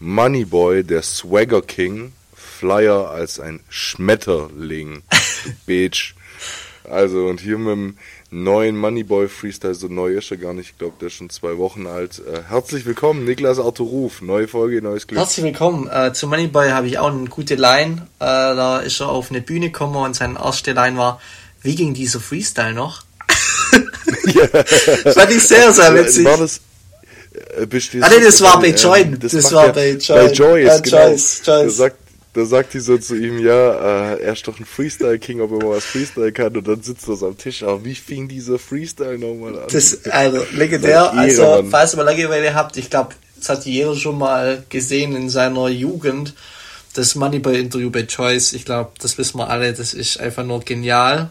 Moneyboy, der Swagger King, Flyer als ein Schmetterling. Bitch. Also, und hier mit dem neuen Moneyboy Freestyle, so neu ist er gar nicht, ich glaube, der ist schon zwei Wochen alt. Äh, herzlich willkommen, Niklas Arthur Ruf, neue Folge, neues Glück. Herzlich willkommen. Äh, zu Moneyboy habe ich auch eine gute Line. Äh, da ist er auf eine Bühne gekommen und seine erste Line war, wie ging dieser Freestyle noch? ja. Fand ich sehr, sehr witzig. War das, äh, ah, nee, das war bei Joy. Das, das war bei Joy. Bei Joy, ist, genau. Joyce, Joyce. Da sagt, da sagt die so zu ihm, ja, äh, er ist doch ein Freestyle-King, ob er mal was Freestyle kann. Und dann sitzt er so am Tisch. Aber wie fing dieser Freestyle nochmal an? Das, also, legendär. Also, Mann. falls ihr mal Langeweile habt, ich glaube, das hat jeder schon mal gesehen in seiner Jugend. Das Moneyball-Interview bei Choice. Ich glaube, das wissen wir alle. Das ist einfach nur genial.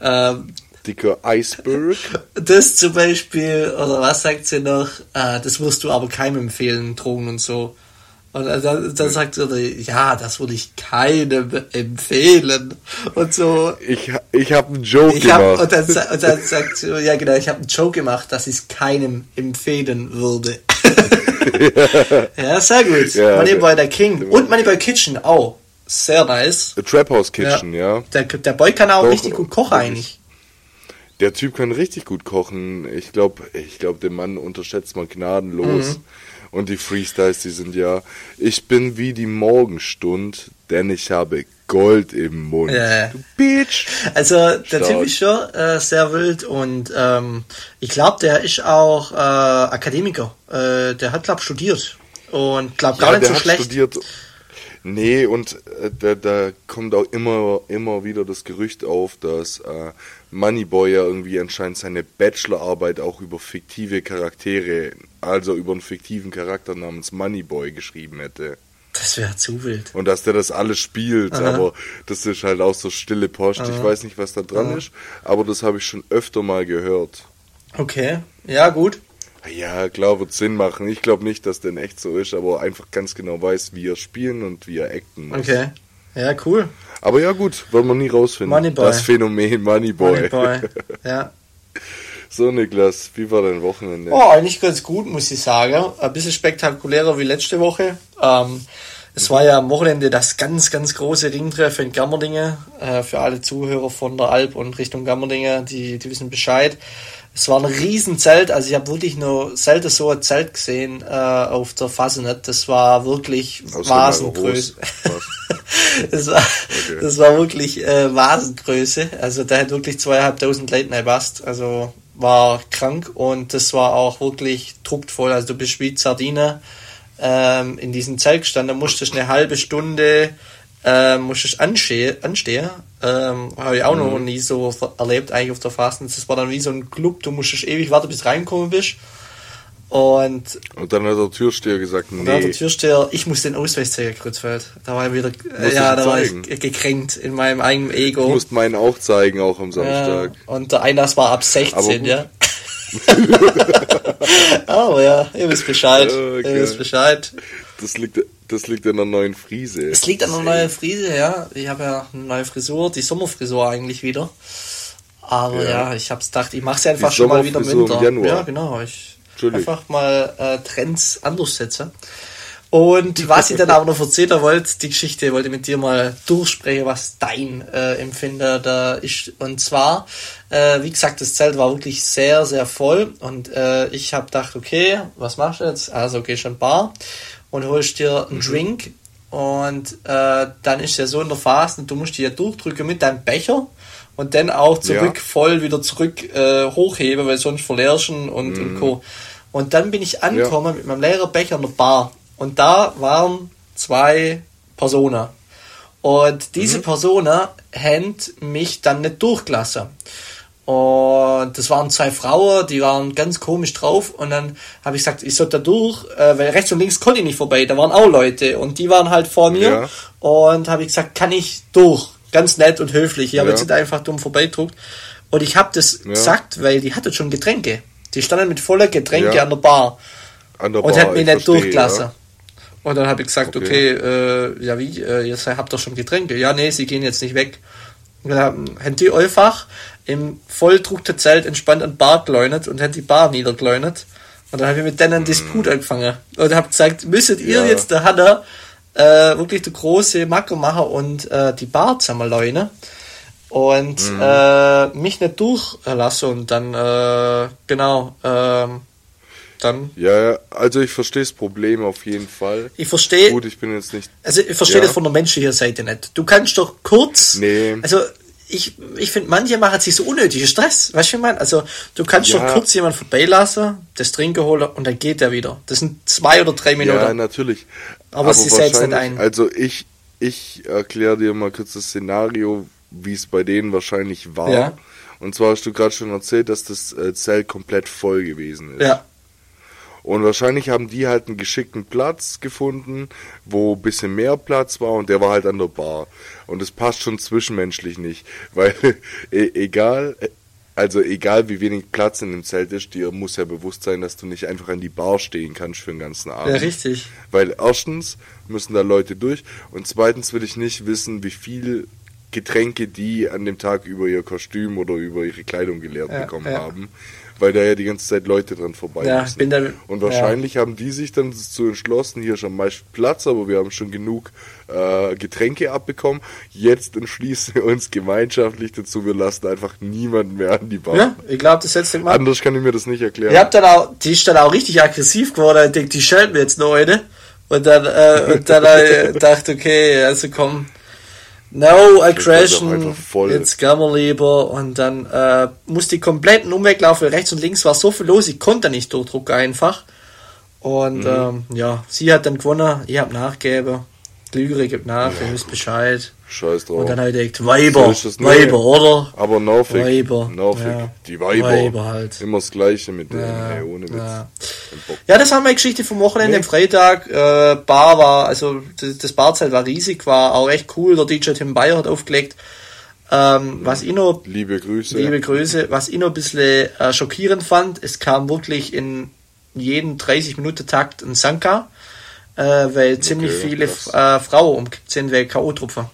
Ähm, Dicker Iceberg. Das zum Beispiel, oder was sagt sie noch? Äh, das wirst du aber keinem empfehlen, Drogen und so. Und dann, dann sagt er, ja, das würde ich keinem empfehlen. Und so. Ich, ich habe einen Joke ich gemacht. Hab, und, dann, und dann sagt sie, ja genau, ich habe einen Joke gemacht, dass ich es keinem empfehlen würde. ja, sehr gut. Ja, Moneyboy der King. Und Moneyboy Kitchen auch. Sehr nice. The Trap House Kitchen, ja. ja. Der, der Boy kann auch Doch, richtig gut kochen eigentlich. Der Typ kann richtig gut kochen. Ich glaube, ich glaube, den Mann unterschätzt man gnadenlos. Mhm. Und die Freestyles, die sind ja, ich bin wie die Morgenstund, denn ich habe Gold im Mund. Ja. Du Bitch. Also der Stark. Typ ist schon äh, sehr wild und ähm, ich glaube, der ist auch äh, Akademiker. Äh, der hat, glaube studiert und glaube gar ja, nicht so schlecht. Studiert. Nee, und äh, da, da kommt auch immer, immer wieder das Gerücht auf, dass äh, Moneyboy ja irgendwie anscheinend seine Bachelorarbeit auch über fiktive Charaktere, also über einen fiktiven Charakter namens Moneyboy geschrieben hätte. Das wäre zu wild. Und dass der das alles spielt, Aha. aber das ist halt auch so stille Post. Aha. Ich weiß nicht, was da dran Aha. ist, aber das habe ich schon öfter mal gehört. Okay, ja, gut. Ja, klar, wird Sinn machen. Ich glaube nicht, dass der in echt so ist, aber einfach ganz genau weiß, wie er spielen und wie er acten muss. Okay. Ja, cool. Aber ja, gut, wollen wir nie rausfinden. Moneyboy. Das Phänomen Moneyboy. Moneyboy, ja. So, Niklas, wie war dein Wochenende? Oh, eigentlich ganz gut, muss ich sagen. Ein bisschen spektakulärer wie letzte Woche. Ähm, es war ja am Wochenende das ganz, ganz große Ringtreffen in Gammerdinge. Äh, für alle Zuhörer von der Alp und Richtung Gammerdinge, die, die wissen Bescheid. Es war ein Riesenzelt, also ich habe wirklich nur selten so ein Zelt gesehen äh, auf der Fasenet. Das war wirklich Vasengröße. das, war, okay. das war wirklich äh, Vasengröße. Also da hat wirklich zweieinhalbtausend Leute passt. Also war krank und das war auch wirklich druckvoll. Also du bist wie Sardine ähm, in diesem Zelt gestanden, da musstest eine halbe Stunde ähm, musste ich anstehen, anstehen. Ähm, habe ich auch mhm. noch nie so erlebt, eigentlich auf der Fasten. Das war dann wie so ein Club, du musstest ewig warten, bis du reinkommen bist. Und, und dann hat der Türsteher gesagt, nee. Und dann hat der Türsteher, ich muss den Ausweis zeigen, Kreuzfeld. Da war ich wieder, äh, ja, da war ich gekränkt in meinem eigenen Ego. Du musst meinen auch zeigen, auch am Samstag. Ja, und der Einlass war ab 16, ja. Aber ja, ihr wisst Bescheid. Okay. Ihr wisst Bescheid. Das liegt, das liegt an der neuen Frise. Es liegt an der neuen Frise, ja. Ich habe ja eine neue Frisur, die Sommerfrisur eigentlich wieder. Aber ja, ja ich hab's gedacht, ich mach's einfach die schon mal wieder im Winter. Im ja, genau. Ich einfach mal äh, Trends anders setze. Und was ich dann aber noch erzählen wollte, die Geschichte wollte mit dir mal durchsprechen, was dein äh, Empfinder da ist. Und zwar, äh, wie gesagt, das Zelt war wirklich sehr, sehr voll. Und äh, ich habe gedacht, okay, was machst du jetzt? Also gehst in Bar und holst dir einen mhm. Drink. Und äh, dann ist ja so in der Phase, du musst dich ja durchdrücken mit deinem Becher und dann auch zurück ja. voll wieder zurück äh, hochheben, weil sonst verlierst du und, mhm. und Co. Und dann bin ich angekommen ja. mit meinem leeren Becher in der Bar und da waren zwei Personen. Und diese mhm. Personen haben mich dann nicht durchgelassen. Und das waren zwei Frauen, die waren ganz komisch drauf. Und dann habe ich gesagt, ich soll da durch, äh, weil rechts und links konnte ich nicht vorbei. Da waren auch Leute und die waren halt vor mir. Ja. Und habe ich gesagt, kann ich durch? Ganz nett und höflich. Ich habe jetzt nicht einfach dumm vorbeidruckt. Und ich habe das ja. gesagt, weil die hatte schon Getränke. Die standen mit voller Getränke ja. an der Bar. An der Bar und hat mich nicht verstehe, durchgelassen. Und dann habe ich gesagt, okay, okay äh, ja wie, äh, ihr habt doch schon Getränke. Ja, nee, sie gehen jetzt nicht weg. Und dann haben die einfach im volldruckten Zelt entspannt an Bar geleunet und haben die Bar niedergeleunet. Und dann habe ich mit denen einen Disput mhm. angefangen. Und habe gesagt, müsstet ihr ja. jetzt der Hanna äh, wirklich der große Macker machen und äh, die Bar zusammenleuen und mhm. äh, mich nicht durchlassen und dann, äh, genau, ähm, dann. Ja, also ich verstehe das Problem auf jeden Fall. Ich verstehe. Gut, ich bin jetzt nicht. Also ich verstehe ja. das von der menschlichen Seite nicht. Du kannst doch kurz. Nee. Also ich, ich finde, manche machen sich so unnötige Stress. Weißt du, ich meine? Also, du kannst ja. doch kurz jemanden vorbeilassen, das Trinken holen und dann geht er wieder. Das sind zwei oder drei Minuten. Ja, natürlich. Aber, Aber sie setzt nicht ein. Also, ich, ich erkläre dir mal kurz das Szenario, wie es bei denen wahrscheinlich war. Ja. Und zwar hast du gerade schon erzählt, dass das äh, Zelt komplett voll gewesen ist. Ja. Und wahrscheinlich haben die halt einen geschickten Platz gefunden, wo ein bisschen mehr Platz war und der war halt an der Bar. Und es passt schon zwischenmenschlich nicht, weil e egal, also egal wie wenig Platz in dem Zelt ist, dir muss ja bewusst sein, dass du nicht einfach an die Bar stehen kannst für den ganzen Abend. Ja, richtig. Weil erstens müssen da Leute durch und zweitens will ich nicht wissen, wie viel Getränke die an dem Tag über ihr Kostüm oder über ihre Kleidung geleert ja, bekommen ja. haben weil da ja die ganze Zeit Leute dran vorbei ja, müssen. Bin da, und wahrscheinlich ja. haben die sich dann so entschlossen, hier ist am meisten Platz, aber wir haben schon genug äh, Getränke abbekommen. Jetzt entschließen wir uns gemeinschaftlich dazu, wir lassen einfach niemanden mehr an die Bar. Ja, ich glaube, das setzt den Anders kann ich mir das nicht erklären. Ihr habt dann auch, die ist dann auch richtig aggressiv geworden. Ich denke, die schalten wir jetzt noch eine. Und dann, äh, und dann äh, dachte, okay, also komm, No aggression, jetzt gehen wir lieber. Und dann äh, musste ich kompletten Umweg laufen. Rechts und links war so viel los, ich konnte nicht durchdrucken einfach. Und mhm. ähm, ja, sie hat dann gewonnen, ich habe nachgegeben. Lügere gibt nach, ja, ihr wisst Bescheid. Scheiß drauf. Und dann habe ich gedacht, Weiber, Weiber, oder? Aber nervig. Weiber. Nervig. Ja. Die Weiber. Weiber halt. Immer das Gleiche mit denen, ja. ey, ohne Witz. Ja. ja, das war meine Geschichte vom Wochenende nee. am Freitag. Äh, Bar war, also das Barzelt war riesig, war auch echt cool. Der DJ Tim Bayer hat aufgelegt. Ähm, was ich noch, liebe Grüße. Liebe Grüße. Was ich noch ein bisschen äh, schockierend fand, es kam wirklich in jeden 30 Minuten Takt ein Sanka äh, weil ziemlich okay, viele äh, Frauen umgekippt sind wegen K.O.-Tropfen.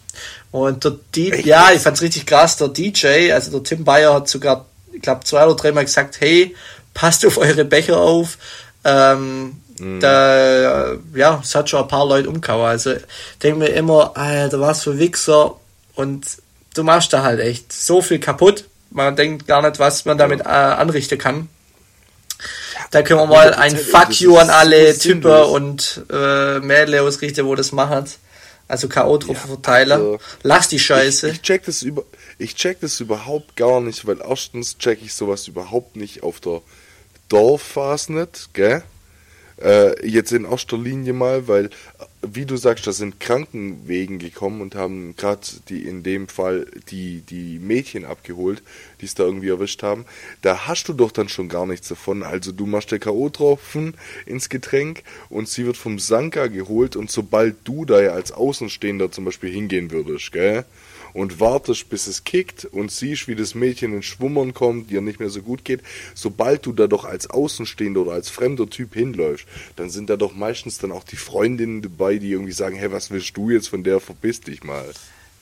Und der DJ, ja, ich fand's richtig krass, der DJ, also der Tim Bayer hat sogar, ich glaube, zwei oder dreimal gesagt, hey, passt auf eure Becher auf. Ähm, mm. Da, ja, es hat schon ein paar Leute umgehauen. Also, denke mir immer, Alter, was für Wichser. Und du machst da halt echt so viel kaputt. Man denkt gar nicht, was man damit äh, anrichten kann. Da können wir mal ein Fuck you an alle Typen und äh, Mädels ausrichten, wo das machen. Also K.O.-Tropfenverteiler. Ja, also, Lass die Scheiße. Ich, ich, check das über, ich check das überhaupt gar nicht, weil erstens check ich sowas überhaupt nicht auf der Dorfphase nicht, gell? Äh, jetzt in erster Linie mal, weil, wie du sagst, da sind Krankenwegen gekommen und haben gerade die in dem Fall die, die Mädchen abgeholt, die es da irgendwie erwischt haben. Da hast du doch dann schon gar nichts davon. Also du machst der K.O.-Tropfen ins Getränk und sie wird vom Sanka geholt und sobald du da ja als Außenstehender zum Beispiel hingehen würdest, gell? Und wartest, bis es kickt und siehst, wie das Mädchen in Schwummern kommt, dir nicht mehr so gut geht, sobald du da doch als Außenstehender oder als fremder Typ hinläufst, dann sind da doch meistens dann auch die Freundinnen dabei, die irgendwie sagen, hey, was willst du jetzt von der, verbiss dich mal.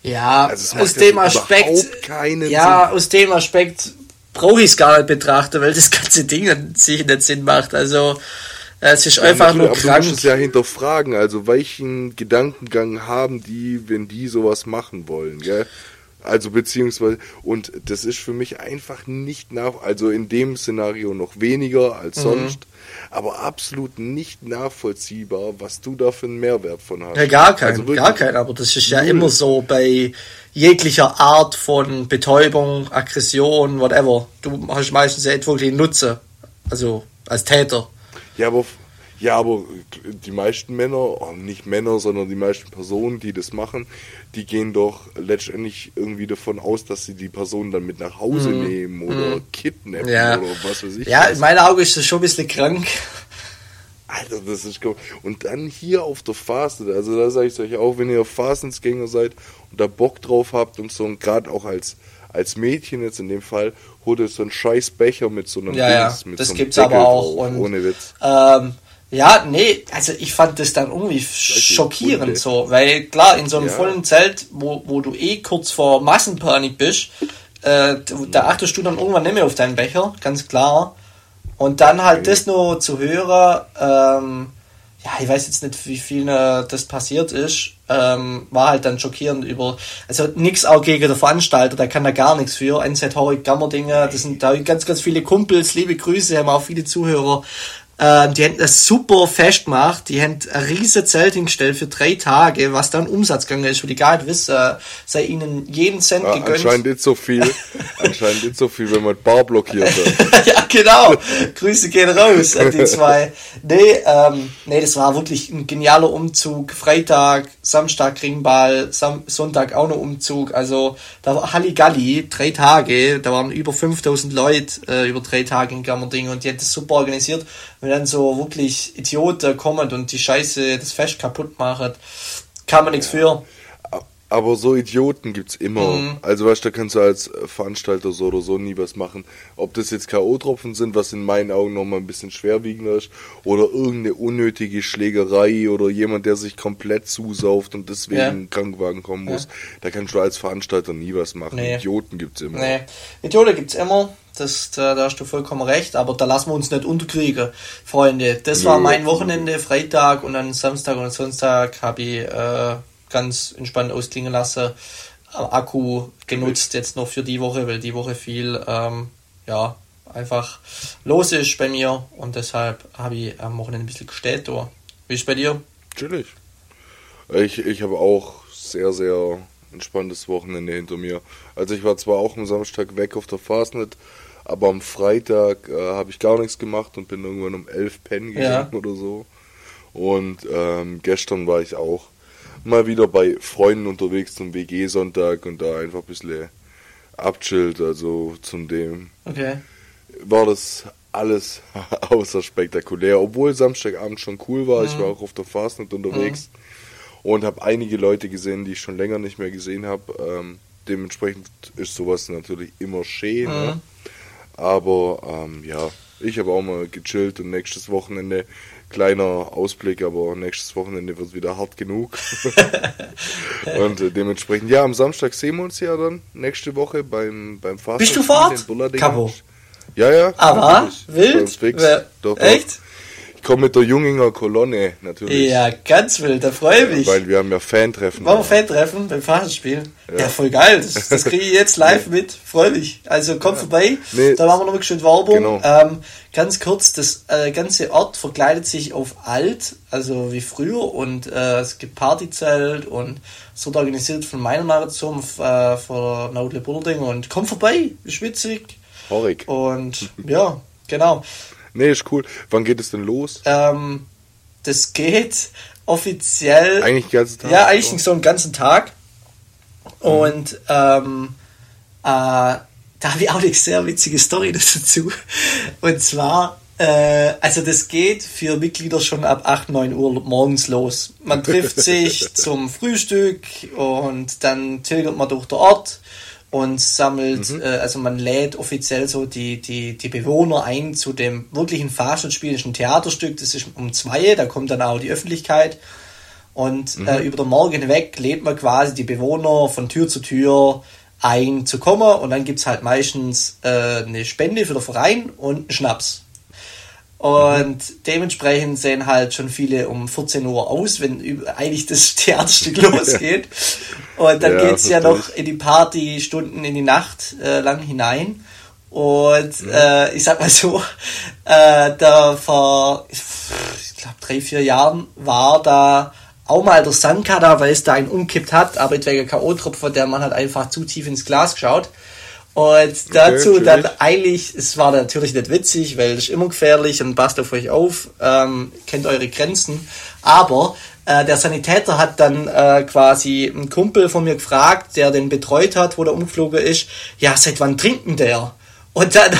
Ja, also aus dem Aspekt, ja, Sinn. aus dem Aspekt brauche ich es gar nicht betrachten, weil das ganze Ding an sich nicht Sinn macht. Also, es ist ja, einfach nur krank. Aber du musst es ja hinterfragen, also welchen Gedankengang haben die, wenn die sowas machen wollen, gell? Also beziehungsweise, und das ist für mich einfach nicht nach, also in dem Szenario noch weniger als mhm. sonst, aber absolut nicht nachvollziehbar, was du da für einen Mehrwert von hast. Ja, gar kein, also gar kein, aber das ist ja null. immer so bei jeglicher Art von Betäubung, Aggression, whatever. Du hast meistens ja wirklich Nutze, also als Täter. Ja, aber, ja, aber die meisten Männer, oh, nicht Männer, sondern die meisten Personen, die das machen, die gehen doch letztendlich irgendwie davon aus, dass sie die Person dann mit nach Hause mm. nehmen oder mm. kidnappen ja. oder was weiß ich. Ja, in meinen Augen ist das schon ein bisschen krank. Alter, das ist cool. Und dann hier auf der Fastnet, also da sage ich euch auch, wenn ihr Fastensgänger seid und da Bock drauf habt und so, und gerade auch als, als Mädchen jetzt in dem Fall, holt ihr so einen scheiß Becher mit so einem ja, Dings, mit das so einem gibt's Deckel aber auch. Drauf, und, ohne Witz. Ähm, ja, nee, also ich fand das dann irgendwie schockierend so, weil klar, in so einem ja. vollen Zelt, wo, wo du eh kurz vor Massenpanik bist, äh, da achtest du dann irgendwann nicht mehr auf deinen Becher, ganz klar. Und dann halt okay. das nur zu hören, ähm, ja, ich weiß jetzt nicht, wie viel äh, das passiert ist, ähm, war halt dann schockierend über, also nix auch gegen den Veranstalter, der kann da gar nichts für. NZ Horik Gammerdinge, das sind da ganz, ganz viele Kumpels, liebe Grüße, haben auch viele Zuhörer. Äh, die haben das super fest gemacht. Die haben ein riesen Zelt hingestellt für drei Tage, was dann Umsatz gegangen ist, wo die gar nicht wissen, sei ihnen jeden Cent ja, gegönnt. Anscheinend nicht so viel. anscheinend nicht so viel, wenn man Bar blockiert hat. ja, genau. Grüße gehen raus an die zwei. Nee, ähm, nee, das war wirklich ein genialer Umzug. Freitag, Samstag Ringball, Sam Sonntag auch noch Umzug. Also, da war Halligalli, drei Tage. Da waren über 5000 Leute äh, über drei Tage in Gammerding und die hat das super organisiert wenn dann so wirklich Idioten kommen und die Scheiße das Fest kaputt machen, kann man nichts für. Aber so Idioten gibt's immer. Mhm. Also weißt du, da kannst du als Veranstalter so oder so nie was machen. Ob das jetzt K.O.-Tropfen sind, was in meinen Augen nochmal ein bisschen schwerwiegender ist, oder irgendeine unnötige Schlägerei oder jemand, der sich komplett zusauft und deswegen ja. in Krankenwagen kommen muss, ja. da kannst du als Veranstalter nie was machen. Nee. Idioten gibt's immer. Nee. Idioten gibt's immer. Das, da, da, hast du vollkommen recht, aber da lassen wir uns nicht unterkriegen, Freunde. Das war mein Wochenende, Freitag und dann Samstag und Sonntag habe ich äh, ganz entspannt ausklingen lassen. Akku genutzt jetzt noch für die Woche, weil die Woche viel ähm, ja, einfach los ist bei mir und deshalb habe ich am Wochenende ein bisschen gestellt. Wie ist es bei dir? Natürlich. Ich, ich habe auch sehr, sehr entspanntes Wochenende hinter mir. Also ich war zwar auch am Samstag weg auf der Fastnet, aber am Freitag äh, habe ich gar nichts gemacht und bin irgendwann um elf pennen gegangen ja. oder so. Und ähm, gestern war ich auch mal wieder bei Freunden unterwegs zum WG-Sonntag und da einfach ein bisschen abchillt. Also zum dem okay. war das alles außer spektakulär. Obwohl Samstagabend schon cool war. Mhm. Ich war auch auf der Fastnet unterwegs mhm. und habe einige Leute gesehen, die ich schon länger nicht mehr gesehen habe. Ähm, dementsprechend ist sowas natürlich immer schön. Ne? Mhm. Ne? Aber ähm, ja, ich habe auch mal gechillt und nächstes Wochenende, kleiner Ausblick, aber nächstes Wochenende wird wieder hart genug. und äh, dementsprechend, ja, am Samstag sehen wir uns ja dann nächste Woche beim, beim Fahrrad. Bist du vor Ort? Cabo. Ja, ja. Aber, wild? Doch, doch. Echt? Komme mit der Junginger Kolonne natürlich. Ja, ganz wild, da freue ich mich. Weil wir haben ja Fan-Treffen. Wollen wir Fan-Treffen beim Fahrradspiel? Ja. ja, voll geil. Das, das kriege ich jetzt live mit. Freue mich. Also komm ja. vorbei. Nee, da machen wir noch schön Werbung. Genau. Ähm, ganz kurz, das äh, ganze Ort verkleidet sich auf alt, also wie früher. Und äh, es gibt Partyzelt und es wird organisiert von meiner Marathon äh, von Nautle Bullerding. Und komm vorbei, ist witzig. Horig. Und ja, genau. Nee, ist cool. Wann geht es denn los? Ähm, das geht offiziell. Eigentlich den ganzen Tag? Ja, eigentlich so einen ganzen Tag. Mhm. Und ähm, äh, da habe ich auch eine sehr witzige Story dazu. Und zwar, äh, also das geht für Mitglieder schon ab 8, 9 Uhr morgens los. Man trifft sich zum Frühstück und dann tilgert man durch den Ort und sammelt, mhm. äh, also man lädt offiziell so die, die, die Bewohner ein zu dem wirklichen Fastspiel, das ist ein Theaterstück, das ist um zwei, da kommt dann auch die Öffentlichkeit und mhm. äh, über den Morgen hinweg lädt man quasi die Bewohner von Tür zu Tür ein zu kommen und dann gibt es halt meistens äh, eine Spende für den Verein und einen Schnaps. Und dementsprechend sehen halt schon viele um 14 Uhr aus, wenn eigentlich das Theaterstück losgeht. Und dann ja, geht's ja noch in die Partystunden in die Nacht äh, lang hinein. Und mhm. äh, ich sag mal so, äh, da vor, ich glaube, drei, vier Jahren war da auch mal der Sanka da, weil es da einen umkippt hat, aber wegen K.O.-Tropfen, der Mann hat einfach zu tief ins Glas geschaut. Und dazu okay, dann eigentlich, es war natürlich nicht witzig, weil es ist immer gefährlich und passt auf euch auf, ähm, kennt eure Grenzen. Aber äh, der Sanitäter hat dann äh, quasi einen Kumpel von mir gefragt, der den betreut hat, wo der umgeflogen ist, ja, seit wann trinken der? Und dann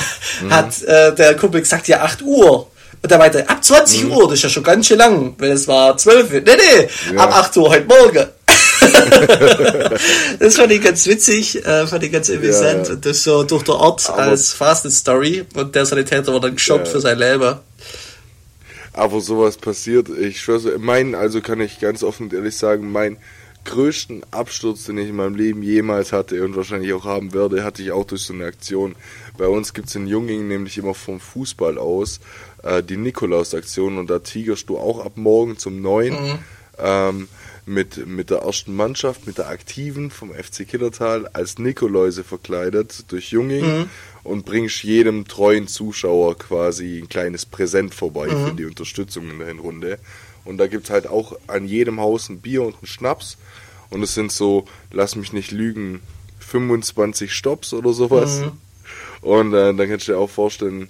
mhm. hat äh, der Kumpel gesagt, ja, 8 Uhr. Und er meinte, ab 20 mhm. Uhr, das ist ja schon ganz schön lang, weil es war 12 Uhr. Nee, nee, ja. ab 8 Uhr heute Morgen. das fand ich ganz witzig, äh, fand ich ganz amüsant. Ja, ja. Das so durch den Ort aber als Fastest Story und der Sanitäter war dann geschockt ja. für sein Leben. Aber sowas passiert, ich schwöre, mein, also kann ich ganz offen und ehrlich sagen, mein größten Absturz, den ich in meinem Leben jemals hatte und wahrscheinlich auch haben werde, hatte ich auch durch so eine Aktion. Bei uns gibt es in Junging nämlich immer vom Fußball aus äh, die Nikolaus-Aktion und da tigerst du auch ab morgen zum 9 mhm. ähm, mit, mit der ersten Mannschaft, mit der Aktiven vom FC Kittertal als Nikoläuse verkleidet durch Junging mhm. und bringst jedem treuen Zuschauer quasi ein kleines Präsent vorbei mhm. für die Unterstützung in der Hinrunde. Und da gibt es halt auch an jedem Haus ein Bier und einen Schnaps. Und es sind so, lass mich nicht lügen, 25 Stops oder sowas. Mhm. Und äh, dann kannst du dir auch vorstellen,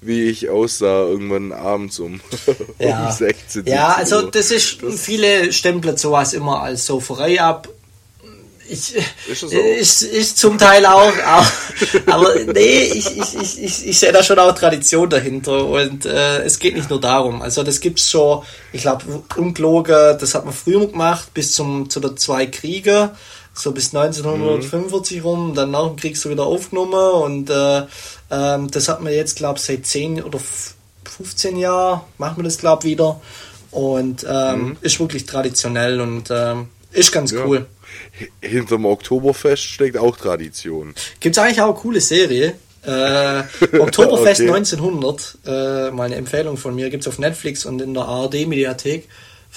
wie ich aussah irgendwann abends um, ja. um 16 Ja, also das ist, das viele stempeln sowas immer als Sauferei ab. Ich, ist, ist, ist zum Teil auch, aber, aber nee, ich, ich, ich, ich, ich sehe da schon auch Tradition dahinter und äh, es geht nicht nur darum. Also das gibt's schon, ich glaube, ungelogen, das hat man früher gemacht, bis zum zu der zwei Kriege so bis 1945 mhm. rum, dann nach dem Krieg so wieder aufgenommen und äh, ähm, das hat man jetzt, glaube ich, seit 10 oder 15 Jahren, machen wir das, glaube ich, wieder und ähm, mhm. ist wirklich traditionell und ähm, ist ganz ja. cool. Hinterm Oktoberfest steckt auch Tradition. Gibt es eigentlich auch eine coole Serie. Äh, Oktoberfest okay. 1900, äh, mal eine Empfehlung von mir, gibt es auf Netflix und in der ARD-Mediathek.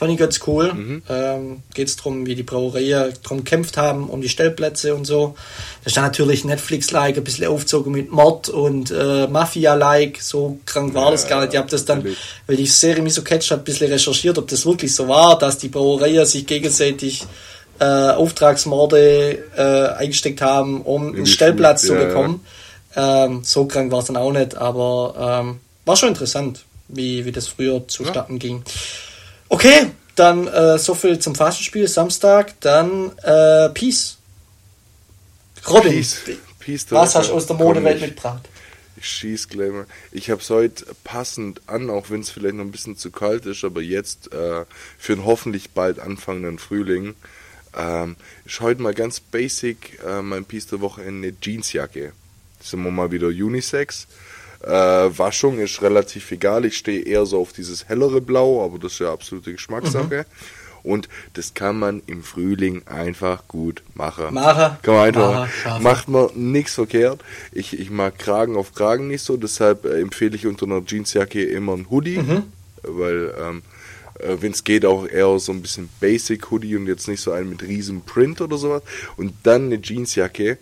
Fand ich ganz cool. Mhm. Ähm, Geht es darum, wie die Brauereien drum gekämpft haben, um die Stellplätze und so. Da ist dann natürlich Netflix-like, ein bisschen aufgezogen mit Mord und äh, Mafia-like. So krank war ja, das gar nicht. Ich habe das dann, weil die Serie mich so catcht hat, ein bisschen recherchiert, ob das wirklich so war, dass die Brauereien sich gegenseitig äh, Auftragsmorde äh, eingesteckt haben, um einen Stellplatz zu bekommen. Ja. Ähm, so krank war es dann auch nicht, aber ähm, war schon interessant, wie, wie das früher zustatten ja. ging. Okay, dann äh, so viel zum Fastenspiel Samstag. Dann äh, Peace. Robin, Peace. Peace was hast du aus der Modewelt mitgebracht? Ich schieß gleich mal. Ich habe es heute passend an, auch wenn es vielleicht noch ein bisschen zu kalt ist, aber jetzt äh, für einen hoffentlich bald anfangenden Frühling ähm, ist heute mal ganz basic äh, mein Piece der Woche in eine Jeansjacke. Sind wir mal wieder Unisex. Äh, Waschung ist relativ egal. Ich stehe eher so auf dieses hellere Blau, aber das ist ja absolute Geschmackssache. Mhm. Und das kann man im Frühling einfach gut machen. Machen. Kann man einfach machen. Macht man nichts verkehrt. Ich, ich mag Kragen auf Kragen nicht so, deshalb äh, empfehle ich unter einer Jeansjacke immer ein Hoodie. Mhm. Weil, ähm, äh, wenn es geht, auch eher so ein bisschen Basic Hoodie und jetzt nicht so einen mit riesen Print oder sowas. Und dann eine Jeansjacke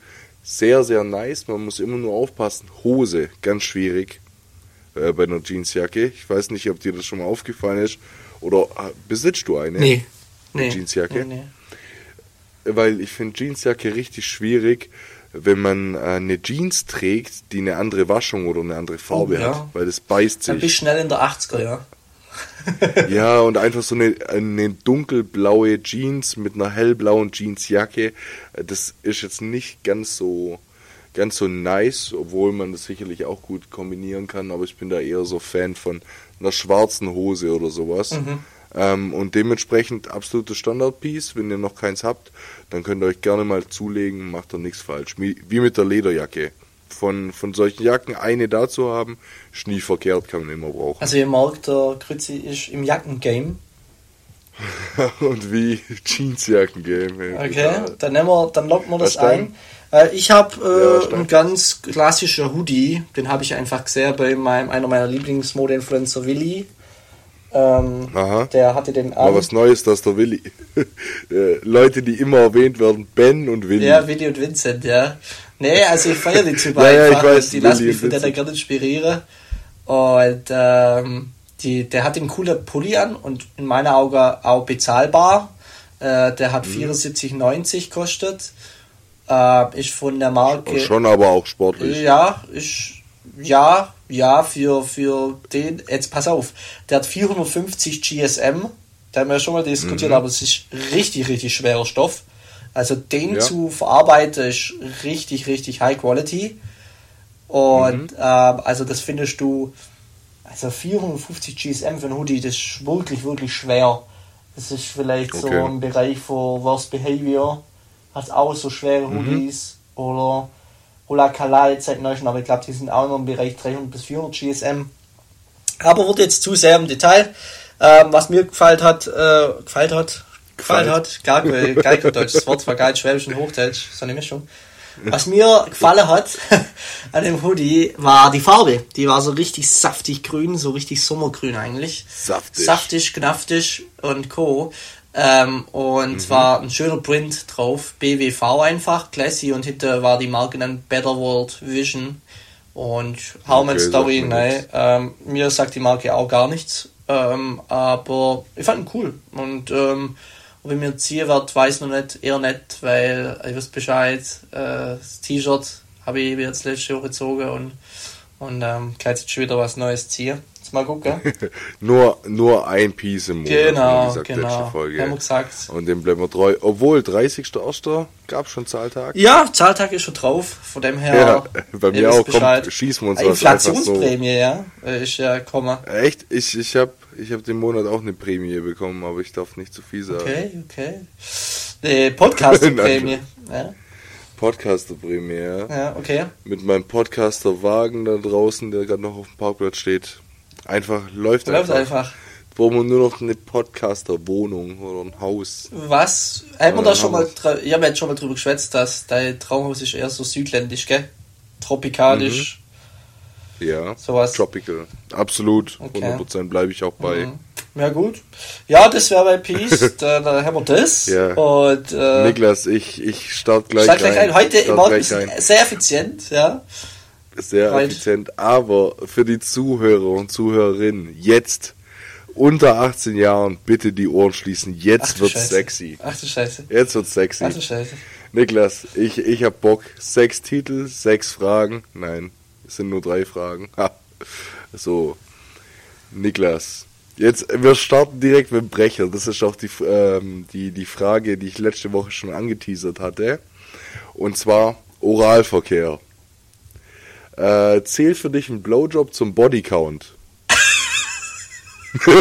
sehr, sehr nice. Man muss immer nur aufpassen. Hose, ganz schwierig äh, bei einer Jeansjacke. Ich weiß nicht, ob dir das schon mal aufgefallen ist. Oder äh, besitzt du eine? Nee. nee. Jeansjacke? Nee, nee. Weil ich finde Jeansjacke richtig schwierig, wenn man äh, eine Jeans trägt, die eine andere Waschung oder eine andere Farbe oh, ja. hat. Weil das beißt sich. Dann bist schnell in der 80er, ja. ja, und einfach so eine, eine dunkelblaue Jeans mit einer hellblauen Jeansjacke, das ist jetzt nicht ganz so ganz so nice, obwohl man das sicherlich auch gut kombinieren kann, aber ich bin da eher so Fan von einer schwarzen Hose oder sowas. Mhm. Ähm, und dementsprechend absolutes Standardpiece. Wenn ihr noch keins habt, dann könnt ihr euch gerne mal zulegen, macht ihr nichts falsch. Wie mit der Lederjacke von, von solchen Jacken eine dazu haben, ist nie verkehrt, kann man immer brauchen. Also ihr merkt, der Grützi ist im Jackengame. Und wie Jeansjacken-Game. Okay, dann, nehmen wir, dann locken wir das ein. Äh, ich habe äh, ja, einen ganz klassischen Hoodie, den habe ich einfach gesehen bei meinem, einer meiner Lieblingsmode-Influencer Willi. Ähm, der hatte den an. Mal was Neues, dass der Willi. Äh, Leute, die immer erwähnt werden, Ben und Willi. Ja, Willi und Vincent, ja. Nee, also ich feiere die Typen ja, einfach. Ja, ich weiß, die lassen mich von der gerne inspirieren. Und ähm, die, der hat einen coolen Pulli an und in meiner Augen auch bezahlbar. Äh, der hat mhm. 74,90 kostet. Äh, ist von der Marke. Schon aber auch sportlich. Ja, ist ja, ja, für, für den, jetzt pass auf, der hat 450 GSM, da haben wir ja schon mal diskutiert, mhm. aber es ist richtig, richtig schwerer Stoff. Also den ja. zu verarbeiten ist richtig, richtig High Quality. Und mhm. äh, also das findest du, also 450 GSM für ein Hoodie, das ist wirklich, wirklich schwer. Das ist vielleicht okay. so im Bereich von Worst Behavior, hat auch so schwere mhm. Hoodies oder Ola Kala jetzt seit neuestem, aber ich glaube, die sind auch noch im Bereich 300 bis 400 GSM. Aber wird jetzt zu sehr im Detail. Ähm, was mir gefallen hat, äh, gefallen hat, gefallen hat, gar kein deutsches Wort, war geil, Schwäbisch und Hochdeutsch, so eine Mischung. Was mir gefallen hat an dem Hoodie war die Farbe. Die war so richtig saftig grün, so richtig sommergrün eigentlich. Saftig. Saftig, knaftig und co. Ähm, und mhm. war ein schöner Print drauf, BWV einfach, classy und hinter war die Marke dann Better World Vision und Helmet okay, Story, nein, ähm, mir sagt die Marke auch gar nichts, ähm, aber ich fand ihn cool und ähm, ich mir ziehen werde, weiß noch nicht, eher nicht, weil ich weiß Bescheid, äh, das T-Shirt habe ich jetzt letzte Woche gezogen und, und ähm, kann jetzt schon wieder was Neues ziehen. Jetzt mal gucken. nur, nur ein Piece im Monat. Genau, gesagt, genau. Folge. Haben wir gesagt. Und dem bleiben wir treu. Obwohl, 30.01. gab es schon Zahltag. Ja, Zahltag ist schon drauf. Von dem her. Ja, bei mir auch. Kommt, schießen wir uns was Inflationsprämie, so. ja. Ist ja gekommen. Echt? Ich, ich habe ich hab den Monat auch eine Prämie bekommen, aber ich darf nicht zu viel sagen. Okay, okay. Die Podcast-Prämie. ja. Podcaster-Prämie, ja. Ja, okay. Mit meinem Podcaster-Wagen da draußen, der gerade noch auf dem Parkplatz steht. Einfach läuft, läuft einfach. einfach. Brauchen wir nur noch eine Podcaster-Wohnung oder ein Haus. Was? Haben wir da schon mal, ich habe jetzt schon mal drüber geschwätzt, dass dein Traumhaus ist eher so südländisch, gell? Tropikalisch. Mhm. Ja, sowas. Tropical. Absolut. Okay. 100% bleibe ich auch bei. Mhm. Ja, gut. Ja, das wäre bei Peace. da, da haben wir das. Ja. Und, äh, Niklas, ich, ich starte gleich, start gleich rein. rein. Heute immer sehr effizient, ja sehr right. effizient. Aber für die Zuhörer und Zuhörerinnen, jetzt unter 18 Jahren bitte die Ohren schließen. Jetzt wird sexy. Ach du Scheiße. Jetzt wird sexy. Ach du Scheiße. Niklas, ich, ich hab Bock. Sechs Titel, sechs Fragen. Nein, es sind nur drei Fragen. so, Niklas. Jetzt, wir starten direkt mit Brecher. Das ist auch die, ähm, die, die Frage, die ich letzte Woche schon angeteasert hatte. Und zwar Oralverkehr. Äh, zählt für dich ein Blowjob zum Bodycount? oh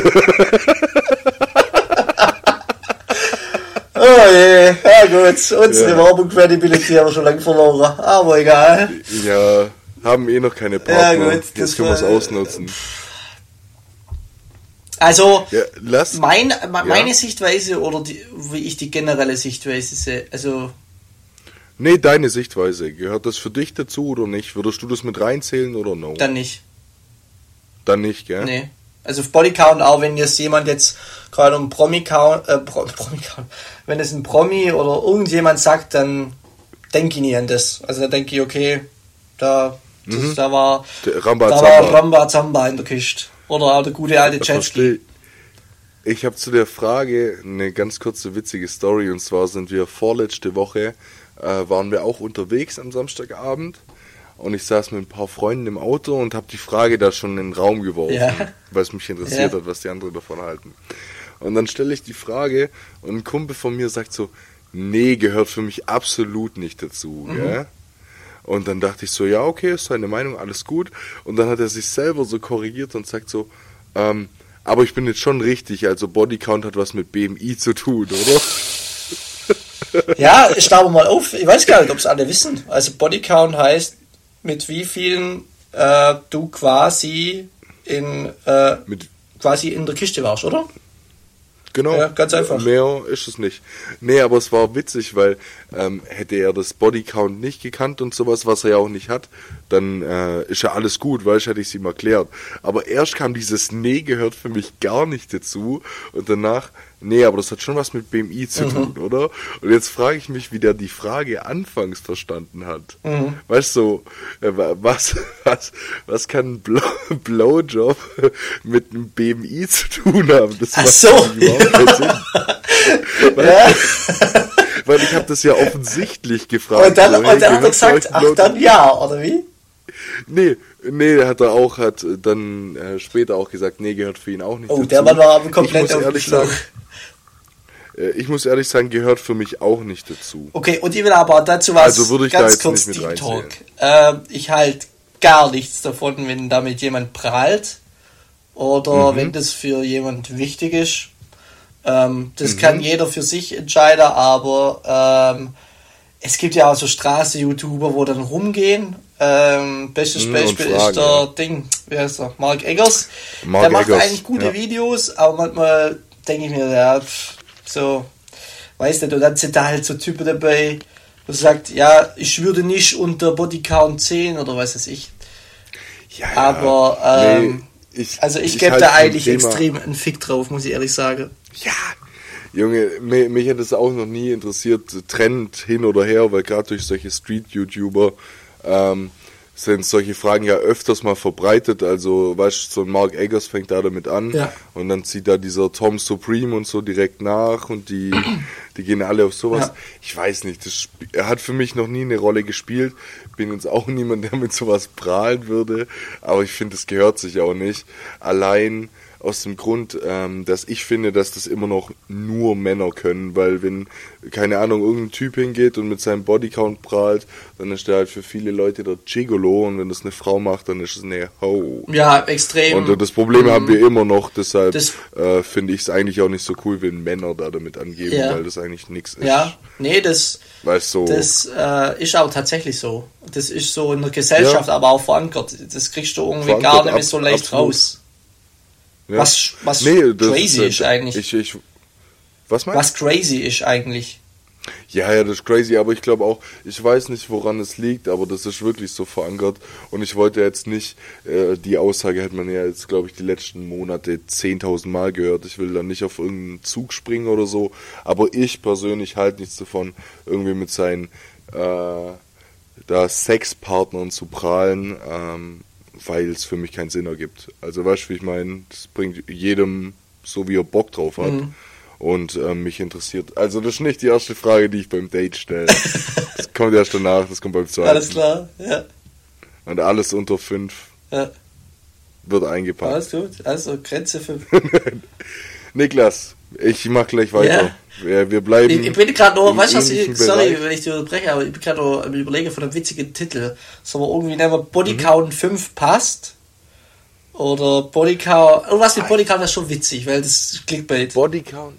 je, ja gut, unsere ja. Werbung-Credibility haben wir schon lange verloren, aber egal. Ja, haben eh noch keine Partner, ja, gut, jetzt können wir es ausnutzen. Also, ja, lass, mein, meine ja. Sichtweise oder die, wie ich die generelle Sichtweise sehe, also Nee, deine Sichtweise. Gehört das für dich dazu oder nicht? Würdest du das mit reinzählen oder no? Dann nicht. Dann nicht, gell? Nee. Also auf Bodycount auch, wenn jetzt jemand jetzt gerade um Promi-Count, äh, Pro, Promi-Count, wenn es ein Promi oder irgendjemand sagt, dann denke ich nie an das. Also da denke ich, okay, da, das, mhm. da war, Ramba da war Ramba Zamba in der Kiste. Oder auch der gute alte Jetski. Ich habe zu der Frage eine ganz kurze witzige Story und zwar sind wir vorletzte Woche äh, waren wir auch unterwegs am Samstagabend und ich saß mit ein paar Freunden im Auto und habe die Frage da schon in den Raum geworfen, ja. weil es mich interessiert ja. hat, was die anderen davon halten. Und dann stelle ich die Frage und ein Kumpel von mir sagt so, nee, gehört für mich absolut nicht dazu. Mhm. Gell? Und dann dachte ich so, ja, okay, ist seine Meinung, alles gut. Und dann hat er sich selber so korrigiert und sagt so, ähm, aber ich bin jetzt schon richtig, also Bodycount hat was mit BMI zu tun, oder? Ja, ich starbe mal auf. Ich weiß gar nicht, ob es alle wissen. Also Bodycount heißt, mit wie vielen äh, du quasi in, äh, quasi in der Kiste warst, oder? Genau. Ja, ganz einfach. Mehr ist es nicht. Nee, aber es war witzig, weil ähm, hätte er das Bodycount nicht gekannt und sowas, was er ja auch nicht hat, dann äh, ist ja alles gut, weil ich hätte ich es ihm erklärt. Aber erst kam dieses Nee gehört für mich gar nicht dazu und danach Nee, aber das hat schon was mit BMI zu mhm. tun, oder? Und jetzt frage ich mich, wie der die Frage anfangs verstanden hat. Mhm. Weißt du, so, äh, was, was, was kann ein Blow, Blowjob mit einem BMI zu tun haben? Das Ach so. überhaupt keinen Sinn. Weil, ja. weil ich habe das ja offensichtlich gefragt. Und dann, so, hey, und dann hat er gesagt, ach dann ja, oder wie? Nee, nee, hat er auch, hat dann äh, später auch gesagt, nee, gehört für ihn auch nicht Oh, dazu. der Mann war aber komplett ich muss ehrlich sagen, ich muss ehrlich sagen, gehört für mich auch nicht dazu. Okay, und ich will aber dazu was also würde ich ganz kurz nicht Deep Talk. Äh, ich halt gar nichts davon, wenn damit jemand prahlt oder mhm. wenn das für jemand wichtig ist. Ähm, das mhm. kann jeder für sich entscheiden, aber ähm, es gibt ja auch so Straße-YouTuber, wo dann rumgehen. Ähm, bestes mhm, Beispiel fragen, ist der ja. Ding, wie heißt er? Mark Eggers. Mark der macht Eggers, eigentlich gute ja. Videos, aber manchmal denke ich mir, ja, so, Weißt du, und dann sind da halt so Typen dabei, wo sagt, ja, ich würde nicht unter Bodycount 10 oder was weiß ich. Ja, Aber, ähm, nee, ich, also ich, ich gebe halt da eigentlich extrem einen Fick drauf, muss ich ehrlich sagen. Ja, Junge, mich, mich hat es auch noch nie interessiert, Trend hin oder her, weil gerade durch solche Street-YouTuber ähm, sind solche Fragen ja öfters mal verbreitet. Also, weißt du, so ein Mark Eggers fängt da damit an ja. und dann zieht da dieser Tom Supreme und so direkt nach und die, die gehen alle auf sowas. Ja. Ich weiß nicht, das, er hat für mich noch nie eine Rolle gespielt. Bin jetzt auch niemand, der mit sowas prahlen würde, aber ich finde, es gehört sich auch nicht. Allein aus dem Grund, ähm, dass ich finde, dass das immer noch nur Männer können, weil wenn, keine Ahnung, irgendein Typ hingeht und mit seinem Bodycount prahlt, dann ist der halt für viele Leute der Gigolo und wenn das eine Frau macht, dann ist es eine Ho. Ja, extrem. Und das Problem mhm. haben wir immer noch, deshalb äh, finde ich es eigentlich auch nicht so cool, wenn Männer da damit angeben, ja. weil das eigentlich nichts ist. Ja, nee, das, weißt du, das äh, ist auch tatsächlich so. Das ist so in der Gesellschaft ja. aber auch verankert. Das kriegst du irgendwie gar nicht mehr so leicht absolut. raus. Ja. Was, was nee, crazy ist, ist eigentlich. Ich, ich, was meinst Was crazy ist eigentlich. Ja, ja, das ist crazy, aber ich glaube auch, ich weiß nicht, woran es liegt, aber das ist wirklich so verankert. Und ich wollte jetzt nicht, äh, die Aussage hat man ja jetzt, glaube ich, die letzten Monate 10.000 Mal gehört. Ich will da nicht auf irgendeinen Zug springen oder so, aber ich persönlich halte nichts davon, irgendwie mit seinen äh, da Sexpartnern zu prahlen. Ähm, weil es für mich keinen Sinn ergibt. Also weißt du, wie ich meine, das bringt jedem so, wie er Bock drauf hat. Mhm. Und ähm, mich interessiert. Also das ist nicht die erste Frage, die ich beim Date stelle. das kommt erst danach, das kommt beim zweiten. Alles klar, ja. Und alles unter fünf ja. wird eingepackt. Alles gut, also Grenze fünf. Niklas, ich mach gleich weiter. Ja. Wir, wir bleiben. Ich, ich bin gerade nur, weißt du ich, sorry, wenn ich dich unterbreche, aber ich bin gerade nur am Überlegen von einem witzigen Titel. So irgendwie nehmen Bodycount mhm. 5 passt. Oder Bodycount. Irgendwas mit Bodycount ist schon witzig, weil das klingt Clickbait. Bodycount.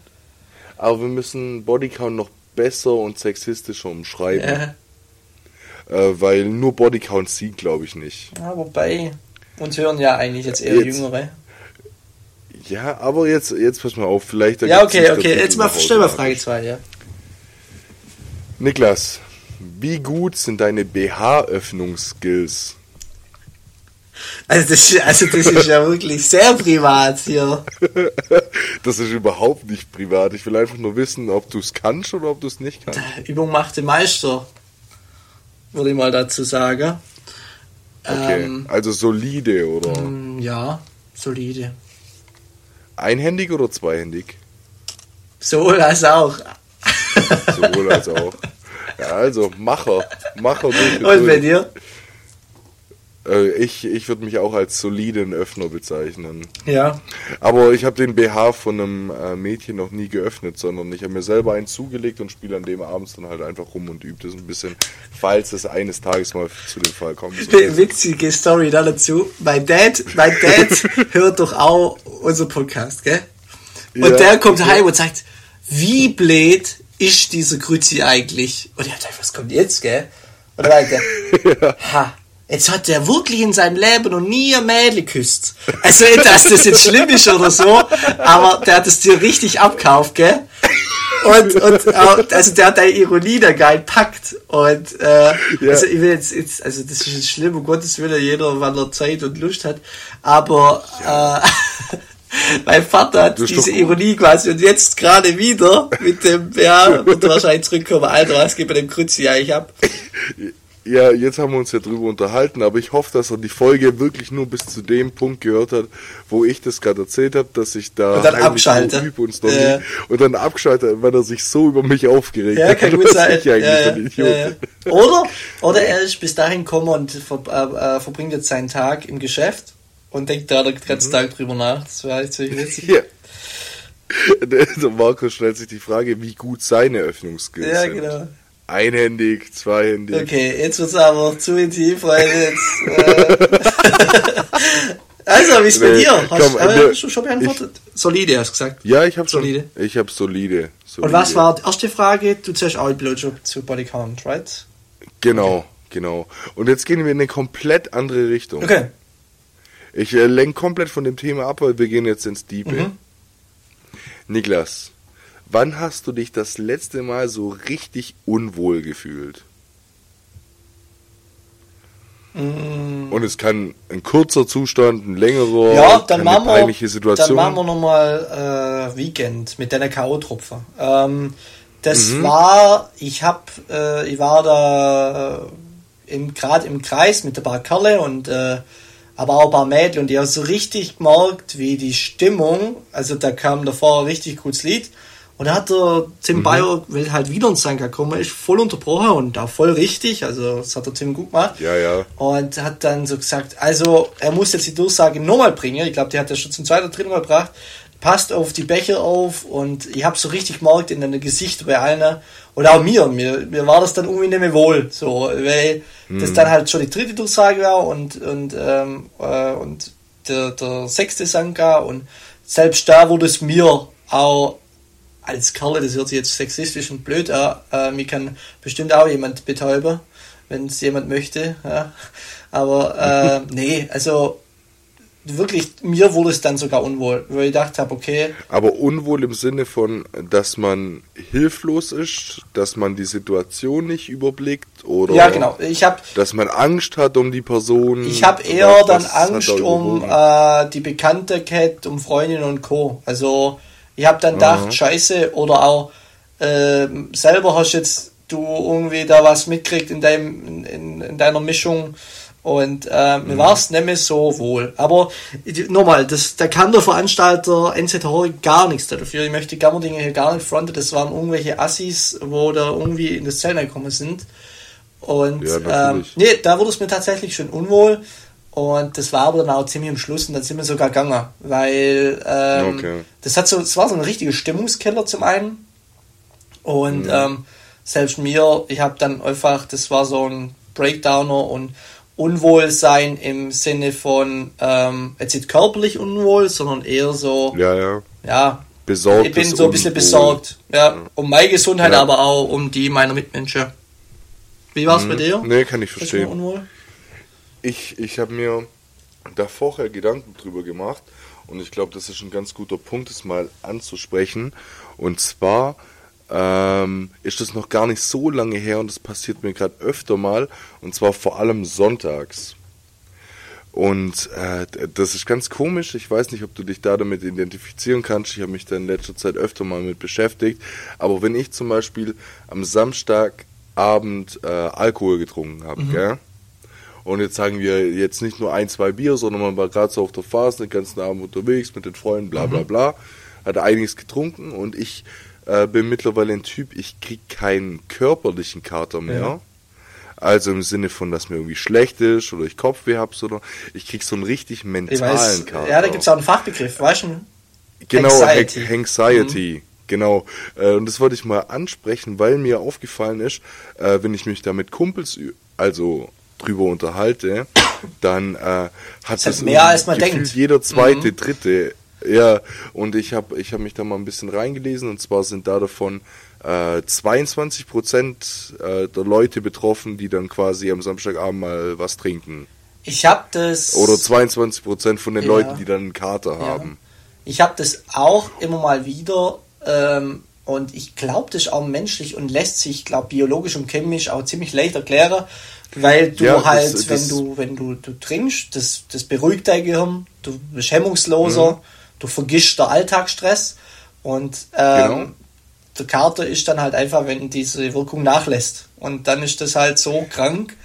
Aber wir müssen Bodycount noch besser und sexistischer umschreiben. Ja. Äh, weil nur Bodycount sieht, glaube ich nicht. Ja, wobei, uns hören ja eigentlich jetzt eher jetzt, Jüngere. Ja, aber jetzt, jetzt pass mal auf, vielleicht. Ja, okay, okay. Jetzt mal, stell mal Frage 2, ja. Niklas, wie gut sind deine BH-Öffnungsskills? Also das, also das ist ja wirklich sehr privat hier. Das ist überhaupt nicht privat. Ich will einfach nur wissen, ob du es kannst oder ob du es nicht kannst. Übung macht den Meister, würde ich mal dazu sagen. Okay, ähm, also solide, oder? Mm, ja, solide. Einhändig oder zweihändig? Sowohl als auch. Sowohl als auch. Ja, also Macher. Macher durch und, und bei dir? Äh, ich, ich würde mich auch als soliden Öffner bezeichnen. Ja. Aber ich habe den BH von einem äh, Mädchen noch nie geöffnet, sondern ich habe mir selber einen zugelegt und spiele an dem abends dann halt einfach rum und übe das ein bisschen, falls es eines Tages mal zu dem Fall kommt. Witzige Story da dazu. Mein Dad, mein Dad hört doch auch unser Podcast, gell? Und ja, der kommt heim und sagt, wie blöd ist dieser Grüzi eigentlich? Und er hat gesagt, was kommt jetzt, gell? Und dann meinte er, ja. ha, Jetzt hat der wirklich in seinem Leben noch nie ein Mädel geküsst. Also, dass das jetzt schlimm ist oder so, aber der hat es dir richtig abkauft, gell? Und, und also der hat deine Ironie da geil packt. Und äh, ja. also ich will jetzt, jetzt, also das ist jetzt schlimm, um Gottes Willen, jeder, wann er Zeit und Lust hat. Aber ja. äh, mein Vater hat diese Ironie quasi und jetzt gerade wieder mit dem, ja, wird wahrscheinlich zurückkommen, Alter, was geht bei dem Krützi eigentlich ab? Ja, jetzt haben wir uns ja drüber unterhalten, aber ich hoffe, dass er die Folge wirklich nur bis zu dem Punkt gehört hat, wo ich das gerade erzählt habe, dass ich da und dann abschalte. Und, äh. und dann abschalte, weil er sich so über mich aufgeregt ja, hat. Kann gut sein. Ja. Ja, oder, oder er ist bis dahin gekommen und ver, äh, äh, verbringt jetzt seinen Tag im Geschäft und denkt da den ganzen mhm. Tag drüber nach. Das war echt ziemlich witzig. Ja. Der Markus stellt sich die Frage, wie gut seine Öffnungsskills sind. Ja, genau. Einhändig, zweihändig. Okay, jetzt wird es aber zu intim, weil jetzt. Äh also, wie ist nee, bei dir? Hast, komm, äh, du schon beantwortet? Ich, solide, hast du gesagt. Ja, ich habe solide. Ich habe solide, solide. Und was war die erste Frage? Du zählst auch Blowjob zu Bodycount, right? Genau, okay. genau. Und jetzt gehen wir in eine komplett andere Richtung. Okay. Ich äh, lenke komplett von dem Thema ab, weil wir gehen jetzt ins Diepe. Mhm. Niklas, Wann hast du dich das letzte Mal so richtig unwohl gefühlt? Mm. Und es kann ein kurzer Zustand, ein längerer, ja, dann machen wir, peinliche Situation. Dann machen wir nochmal äh, Weekend mit deiner K.O.-Tropfer. Ähm, das mhm. war, ich hab, äh, ich war da äh, im, gerade im Kreis mit ein paar Kerle und äh, aber auch ein paar Mädchen und die haben so richtig gemerkt, wie die Stimmung, also da kam davor ein richtig gutes Lied und da hat der Tim mhm. Bayer, weil halt wieder ins Sanka gekommen ist, voll unterbrochen und auch voll richtig, also das hat der Tim gut gemacht. Ja, ja. Und hat dann so gesagt, also er muss jetzt die Durchsage nochmal bringen, ich glaube, die hat er schon zum zweiten oder dritten Mal gebracht, passt auf die Becher auf und ich habe so richtig gemerkt in den Gesicht bei allen oder auch mir, mir, mir war das dann irgendwie nicht mehr wohl, so, weil hm. das dann halt schon die dritte Durchsage war und, und, ähm, äh, und der, der sechste Sanka und selbst da wurde es mir auch als Kerle, das hört sich jetzt sexistisch und blöd an, äh, mich kann bestimmt auch jemand betäuben, wenn es jemand möchte, ja. aber äh, nee, also wirklich, mir wurde es dann sogar unwohl, weil ich gedacht habe, okay. Aber unwohl im Sinne von, dass man hilflos ist, dass man die Situation nicht überblickt oder. Ja, genau. Ich habe. Dass man Angst hat um die Person. Ich habe eher dann Angst um äh, die bekannte Cat, um Freundinnen und Co. Also ich habe dann gedacht, mhm. Scheiße, oder auch äh, selber hast jetzt du irgendwie da was mitkriegt in deinem in, in deiner Mischung und äh, mir mhm. war es nicht mehr so wohl. Aber nochmal, das, da kann der Veranstalter NZH gar nichts dafür. Ich möchte Gammerdinge hier gar nicht fronten. Das waren irgendwelche Assis, wo da irgendwie in das Zelt gekommen sind. Und ja, ähm, nee, da wurde es mir tatsächlich schon unwohl. Und das war aber dann auch ziemlich am Schluss und dann sind wir sogar gegangen. Weil ähm, okay. das hat so, es war so ein richtiger Stimmungskeller zum einen. Und mhm. ähm, selbst mir, ich habe dann einfach, das war so ein Breakdowner und Unwohlsein im Sinne von ähm, jetzt nicht körperlich unwohl, sondern eher so. Ja, ja. Ja. Besorgt. Ich bin so ein bisschen besorgt. Ja, um meine Gesundheit, ja. aber auch um die meiner Mitmenschen. Wie war es mhm. bei dir? Nee, kann ich verstehen. Unwohl? Ich, ich habe mir da vorher Gedanken drüber gemacht und ich glaube, das ist ein ganz guter Punkt, es mal anzusprechen. Und zwar ähm, ist das noch gar nicht so lange her und das passiert mir gerade öfter mal und zwar vor allem sonntags. Und äh, das ist ganz komisch. Ich weiß nicht, ob du dich da damit identifizieren kannst. Ich habe mich da in letzter Zeit öfter mal mit beschäftigt. Aber wenn ich zum Beispiel am Samstagabend äh, Alkohol getrunken habe, mhm. Und jetzt sagen wir jetzt nicht nur ein, zwei Bier, sondern man war gerade so auf der Phase, den ganzen Abend unterwegs mit den Freunden, bla bla mhm. bla. Hat einiges getrunken und ich äh, bin mittlerweile ein Typ, ich krieg keinen körperlichen Kater mehr. Ja. Also im Sinne von, dass mir irgendwie schlecht ist oder ich Kopfweh habe, sondern ich krieg so einen richtig mentalen weiß, Kater. Ja, da gibt es auch einen Fachbegriff, weißt du? Genau, Anxiety. Anxiety. Mhm. Genau, äh, und das wollte ich mal ansprechen, weil mir aufgefallen ist, äh, wenn ich mich da mit Kumpels also drüber unterhalte, dann äh, hat das mehr als man denkt. Jeder zweite, mhm. dritte ja, und ich habe ich hab mich da mal ein bisschen reingelesen und zwar sind da davon äh, 22 Prozent äh, der Leute betroffen, die dann quasi am Samstagabend mal was trinken. Ich habe das. Oder 22 Prozent von den ja. Leuten, die dann einen Kater ja. haben. Ich habe das auch immer mal wieder ähm, und ich glaube, das ist auch menschlich und lässt sich, glaube biologisch und chemisch auch ziemlich leicht erklären, weil du ja, halt, das, das wenn du wenn du, du trinkst, das, das beruhigt dein Gehirn, du bist hemmungsloser. Mhm du vergisst der Alltagsstress und ähm, genau. der Kater ist dann halt einfach, wenn diese Wirkung nachlässt. Und dann ist das halt so krank,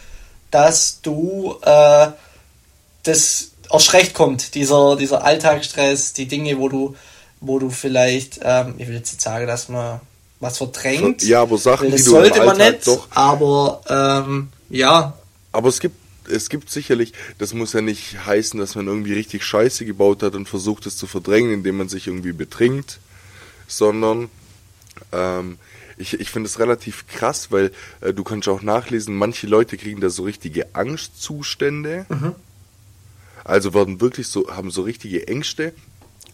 dass du äh, das erst kommt, dieser, dieser Alltagsstress, die Dinge, wo du, wo du vielleicht, ähm, ich will jetzt nicht sagen, dass man was verdrängt. Ja, aber Sachen, das die sollte man nicht, doch. aber ähm, ja. Aber es gibt es gibt sicherlich, das muss ja nicht heißen, dass man irgendwie richtig Scheiße gebaut hat und versucht es zu verdrängen, indem man sich irgendwie betrinkt, sondern ähm, ich, ich finde es relativ krass, weil äh, du kannst auch nachlesen, manche Leute kriegen da so richtige Angstzustände. Mhm. Also werden wirklich so, haben so richtige Ängste.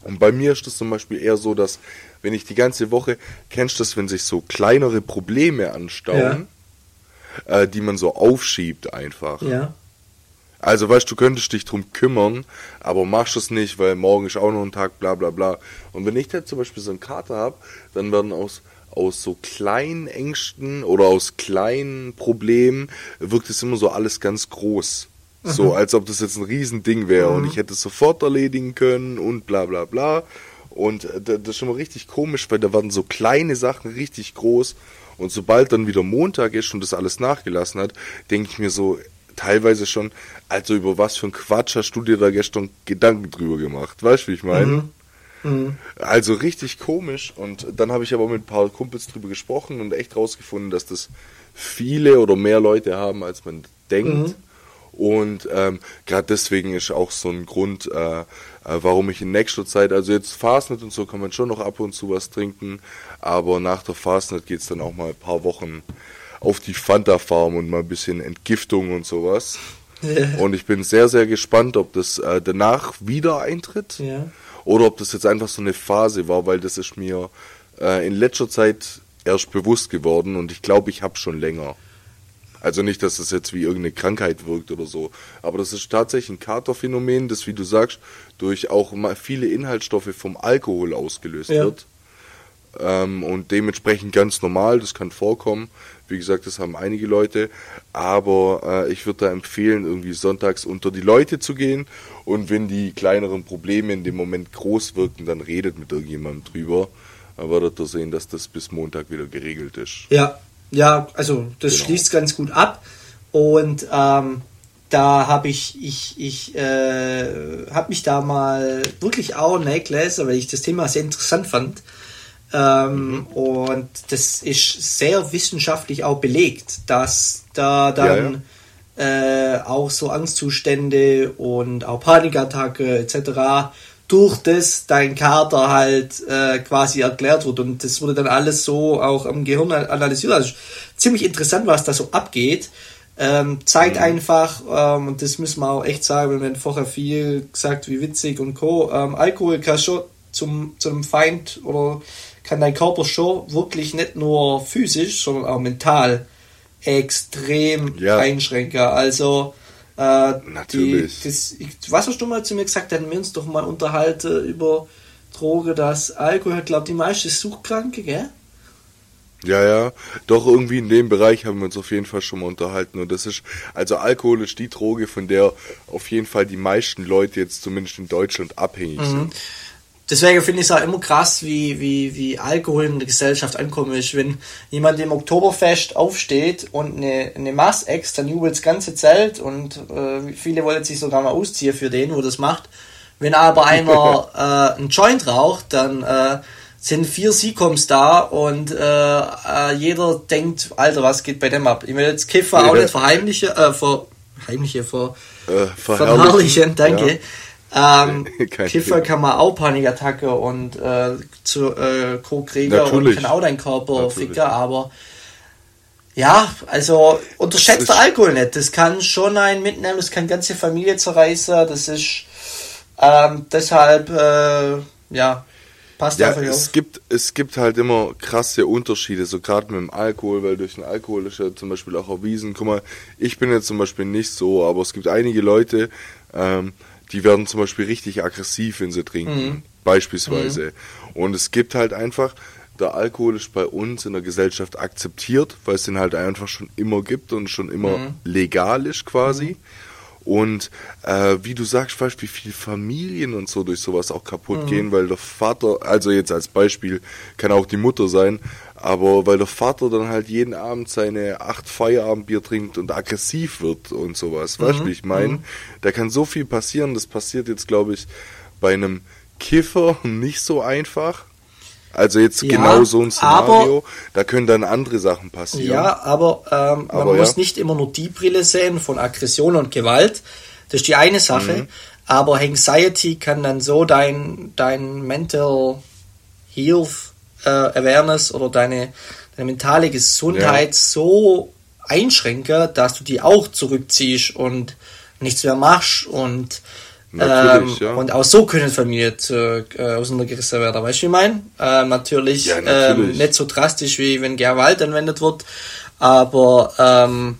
Und bei mir ist das zum Beispiel eher so, dass wenn ich die ganze Woche, kennst du das, wenn sich so kleinere Probleme anstauen, ja. Äh, die man so aufschiebt einfach. Ja Also weißt du, könntest dich drum kümmern, aber machst es nicht, weil morgen ist auch noch ein Tag, bla bla bla. Und wenn ich da zum Beispiel so einen Kater habe, dann werden aus, aus so kleinen Ängsten oder aus kleinen Problemen wirkt es immer so alles ganz groß. Mhm. So, als ob das jetzt ein Riesending wäre mhm. und ich hätte es sofort erledigen können und bla bla bla. Und äh, das ist schon mal richtig komisch, weil da werden so kleine Sachen richtig groß. Und sobald dann wieder Montag ist und das alles nachgelassen hat, denke ich mir so, teilweise schon, also über was für ein Quatsch hast du dir da gestern Gedanken drüber gemacht? Weißt du, wie ich meine? Mhm. Mhm. Also richtig komisch. Und dann habe ich aber mit ein paar Kumpels drüber gesprochen und echt rausgefunden, dass das viele oder mehr Leute haben, als man denkt. Mhm. Und ähm, gerade deswegen ist auch so ein Grund, äh, warum ich in nächster Zeit, also jetzt Fastnet und so kann man schon noch ab und zu was trinken, aber nach der Fastnet geht es dann auch mal ein paar Wochen auf die Fanta-Farm und mal ein bisschen Entgiftung und sowas. Ja. Und ich bin sehr, sehr gespannt, ob das äh, danach wieder eintritt ja. oder ob das jetzt einfach so eine Phase war, weil das ist mir äh, in letzter Zeit erst bewusst geworden und ich glaube, ich habe schon länger. Also nicht, dass das jetzt wie irgendeine Krankheit wirkt oder so, aber das ist tatsächlich ein Katerphänomen, das, wie du sagst, durch auch mal viele Inhaltsstoffe vom Alkohol ausgelöst ja. wird. Ähm, und dementsprechend ganz normal, das kann vorkommen. Wie gesagt, das haben einige Leute. Aber äh, ich würde da empfehlen, irgendwie sonntags unter die Leute zu gehen. Und wenn die kleineren Probleme in dem Moment groß wirken, dann redet mit irgendjemandem drüber. Dann werdet ihr sehen, dass das bis Montag wieder geregelt ist. Ja, ja, also das genau. schließt ganz gut ab. Und ähm, da habe ich, ich, ich äh, habe mich da mal wirklich auch nachgelesen, weil ich das Thema sehr interessant fand. Ähm, mhm. Und das ist sehr wissenschaftlich auch belegt, dass da dann ja, ja. Äh, auch so Angstzustände und auch Panikattacke etc. durch das dein Kater halt äh, quasi erklärt wird. Und das wurde dann alles so auch am Gehirn analysiert. Also ziemlich interessant, was da so abgeht. Ähm, zeigt mhm. einfach, ähm, und das müssen wir auch echt sagen, wenn wir vorher viel gesagt, wie witzig und Co. Ähm, Alkohol kann schon zum, zum Feind oder kann dein Körper schon wirklich nicht nur physisch, sondern auch mental extrem ja. einschränken. Also, äh, Natürlich. Die, das, ich, was hast du mal zu mir gesagt? Dann wir uns doch mal unterhalten über Droge, dass Alkohol, glaube die meisten Suchtkranke, gell? Ja, ja, doch irgendwie in dem Bereich haben wir uns auf jeden Fall schon mal unterhalten. Und das ist, also Alkohol ist die Droge, von der auf jeden Fall die meisten Leute jetzt zumindest in Deutschland abhängig mhm. sind. Deswegen finde ich es auch immer krass, wie, wie, wie Alkohol in der Gesellschaft ankommen ist. Wenn jemand im Oktoberfest aufsteht und eine, eine Mass ex, dann jubelt das ganze Zelt und äh, viele wollen sich sogar mal ausziehen für den, wo das macht. Wenn aber einer äh, einen Joint raucht, dann äh, sind vier Siecoms da und äh, äh, jeder denkt, Alter, was geht bei dem ab? Ich will jetzt Kiffer auch nicht verheimlichen, äh, ver, heimliche, ver, äh, verherrlichen, danke. Ja. Ähm, Kiffer kann man auch Panikattacke und äh, zu äh, Co-Krieger und kann auch deinen Körper Natürlich. ficken, aber ja, also unterschätzt der Alkohol nicht. Das kann schon einen mitnehmen, das kann ganze Familie zerreißen, das ist ähm, deshalb, äh, ja, passt ja, einfach es auf. Gibt, es gibt halt immer krasse Unterschiede, so gerade mit dem Alkohol, weil durch den Alkohol ist ja zum Beispiel auch erwiesen, guck mal, ich bin jetzt zum Beispiel nicht so, aber es gibt einige Leute, ähm, die werden zum Beispiel richtig aggressiv, wenn sie trinken, mhm. beispielsweise. Mhm. Und es gibt halt einfach, der Alkohol ist bei uns in der Gesellschaft akzeptiert, weil es den halt einfach schon immer gibt und schon immer mhm. legal ist quasi. Mhm. Und äh, wie du sagst, weißt wie viele Familien und so durch sowas auch kaputt mhm. gehen, weil der Vater, also jetzt als Beispiel, kann auch die Mutter sein, aber weil der Vater dann halt jeden Abend seine acht Feierabendbier trinkt und aggressiv wird und sowas, mhm. weißt du, wie ich meine? Mhm. Da kann so viel passieren, das passiert jetzt, glaube ich, bei einem Kiffer nicht so einfach. Also jetzt ja, genau so ein Szenario, aber, da können dann andere Sachen passieren. Ja, aber, ähm, man aber, muss ja. nicht immer nur die Brille sehen von Aggression und Gewalt. Das ist die eine Sache. Mhm. Aber Anxiety kann dann so dein, dein Mental Health äh, Awareness oder deine, deine mentale Gesundheit ja. so einschränken, dass du die auch zurückziehst und nichts mehr machst und ähm, ja. Und auch so können Familien äh, auseinandergerissen werden. Weißt du, wie ich meine? Äh, natürlich, ja, natürlich. Ähm, nicht so drastisch, wie wenn Gewalt anwendet wird, aber ähm,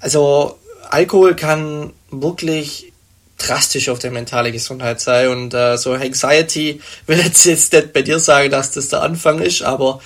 also Alkohol kann wirklich drastisch auf der mentale Gesundheit sein und äh, so Anxiety will jetzt jetzt nicht bei dir sagen, dass das der Anfang ist, aber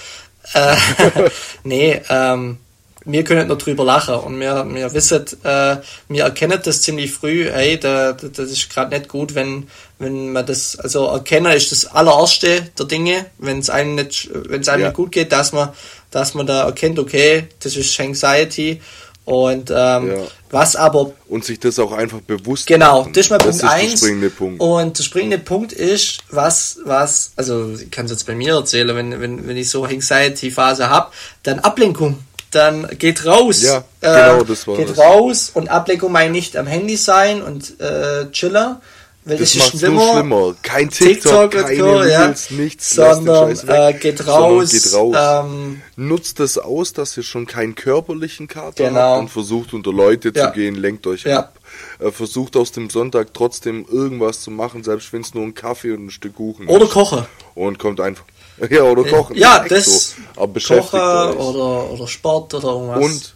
äh, nee, ähm, wir können nur drüber lachen. Und wir, wir wissen, äh, wir erkennen das ziemlich früh, hey, da, das ist gerade nicht gut, wenn, wenn man das, also erkennen ist das allererste der Dinge, wenn es einem nicht, wenn es einem ja. nicht gut geht, dass man, dass man da erkennt, okay, das ist Anxiety und ähm, ja. was aber. Und sich das auch einfach bewusst Genau, machen. das ist mal Punkt das eins. Der springende Punkt. Und der springende Punkt ist, was, was, also ich kann es jetzt bei mir erzählen, wenn, wenn, wenn ich so Anxiety-Phase habe, dann Ablenkung dann geht raus. Ja, genau, äh, das war Geht das. raus und Ablenkung meine nicht am Handy sein und äh, Chiller. Weil das, ist schlimmer. schlimmer. Kein TikTok, TikTok keine go, ja. nichts, sondern äh, geht raus. Geht raus. Ähm, Nutzt das aus, dass ihr schon keinen körperlichen Kater genau. habt und versucht unter Leute ja. zu gehen, lenkt euch ja. ab. Äh, versucht aus dem Sonntag trotzdem irgendwas zu machen, selbst wenn es nur ein Kaffee und ein Stück Kuchen Oder ist. Oder koche. Und kommt einfach Ja, oder kochen. Ja, das. So. Aber Kochen oder, oder Sport oder irgendwas. Und,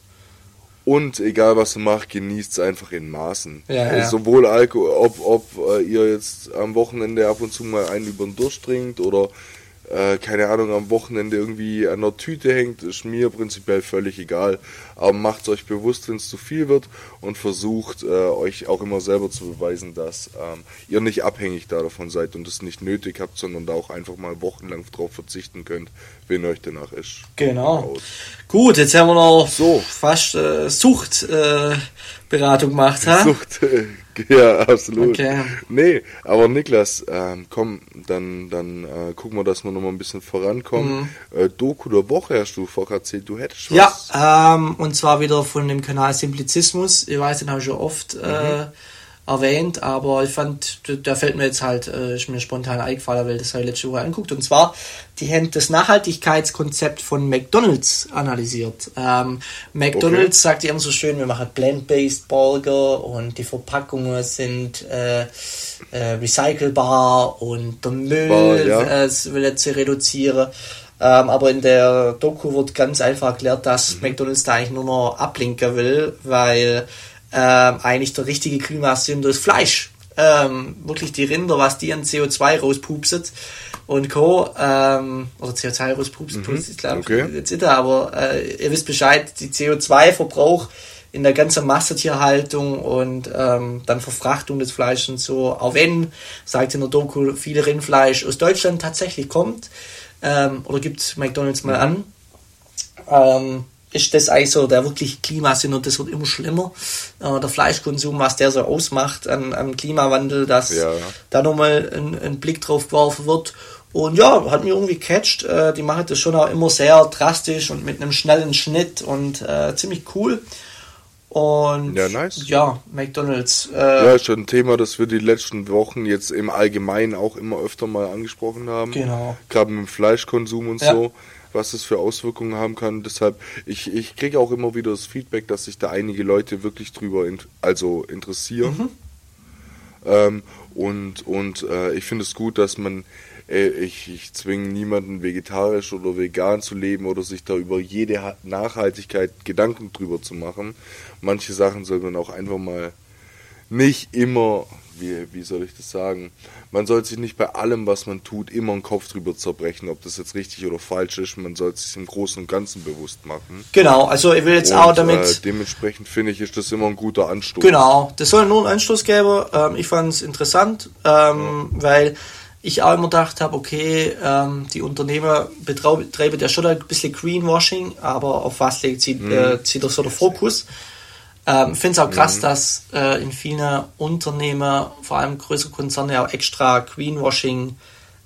und egal was du machst, genießt es einfach in Maßen. Ja, ja. Also sowohl Alkohol, ob, ob äh, ihr jetzt am Wochenende ab und zu mal einen über den Durst trinkt oder äh, keine Ahnung, am Wochenende irgendwie an der Tüte hängt, ist mir prinzipiell völlig egal. Aber macht euch bewusst, wenn es zu viel wird und versucht äh, euch auch immer selber zu beweisen, dass ähm, ihr nicht abhängig davon seid und es nicht nötig habt, sondern da auch einfach mal wochenlang drauf verzichten könnt, wenn euch danach ist. Genau. Gut, jetzt haben wir noch so. fast äh, Suchtberatung gemacht. Ha? Sucht, Ja, absolut. Okay. Nee, aber Niklas, ähm, komm, dann, dann äh, gucken wir, dass wir nochmal ein bisschen vorankommen. Mhm. Äh, Doku der Woche hast du vorher erzählt, du hättest was. Ja, ähm, und zwar wieder von dem Kanal Simplizismus. Ich weiß, den habe ich schon oft äh, mhm. äh, erwähnt, aber ich fand, da fällt mir jetzt halt, äh, ist mir spontan eingefallen, weil das habe ich letzte Woche anguckt. Und zwar, die haben das Nachhaltigkeitskonzept von McDonalds analysiert. Ähm, McDonalds okay. sagt immer so schön, wir machen Plant-Based Burger und die Verpackungen sind äh, äh, recycelbar und der Müll Bar, ja. äh, will jetzt reduzieren. Ähm, aber in der Doku wird ganz einfach erklärt, dass mhm. McDonalds da eigentlich nur noch ablinken will, weil ähm, eigentlich der richtige Klimasinn das Fleisch. Ähm, wirklich die Rinder, was die an CO2 rauspupset und Co. Ähm, oder CO2 rauspupset, mhm. ich glaube, okay. jetzt ist er, aber äh, ihr wisst Bescheid, die CO2-Verbrauch in der ganzen Massetierhaltung und ähm, dann Verfrachtung des Fleisches und so, auch wenn, sagt in der Doku, viel Rindfleisch aus Deutschland tatsächlich kommt, ähm, oder gibt McDonalds mal an, ähm, ist das eigentlich so der wirklich Klimasinn und das wird immer schlimmer. Äh, der Fleischkonsum, was der so ausmacht am, am Klimawandel, dass ja. da nochmal ein, ein Blick drauf geworfen wird. Und ja, hat mir irgendwie catcht. Äh, die machen das schon auch immer sehr drastisch und mit einem schnellen Schnitt und äh, ziemlich cool. Und ja, nice. ja McDonalds. Äh, ja, ist schon ein Thema, das wir die letzten Wochen jetzt im Allgemeinen auch immer öfter mal angesprochen haben. Genau. Gerade mit dem Fleischkonsum und ja. so was es für Auswirkungen haben kann. Deshalb, ich, ich kriege auch immer wieder das Feedback, dass sich da einige Leute wirklich drüber in, also interessieren. Mhm. Ähm, und und äh, ich finde es gut, dass man, äh, ich, ich zwinge niemanden vegetarisch oder vegan zu leben oder sich da über jede Nachhaltigkeit Gedanken drüber zu machen. Manche Sachen soll man auch einfach mal nicht immer wie, wie soll ich das sagen? Man soll sich nicht bei allem, was man tut, immer einen Kopf drüber zerbrechen, ob das jetzt richtig oder falsch ist. Man soll sich im Großen und Ganzen bewusst machen. Genau, also ich will jetzt und, auch damit. Äh, dementsprechend finde ich, ist das immer ein guter Anstoß. Genau, das soll nur einen Anstoß geben. Ähm, ich fand es interessant, ähm, ja. weil ich auch immer gedacht habe, okay, ähm, die Unternehmer betreiben ja schon ein bisschen Greenwashing, aber auf was legt sie, mhm. äh, zieht er so der Fokus? Ähm, ich finde es auch krass, mhm. dass äh, in vielen Unternehmen, vor allem größere Konzerne, auch extra Greenwashing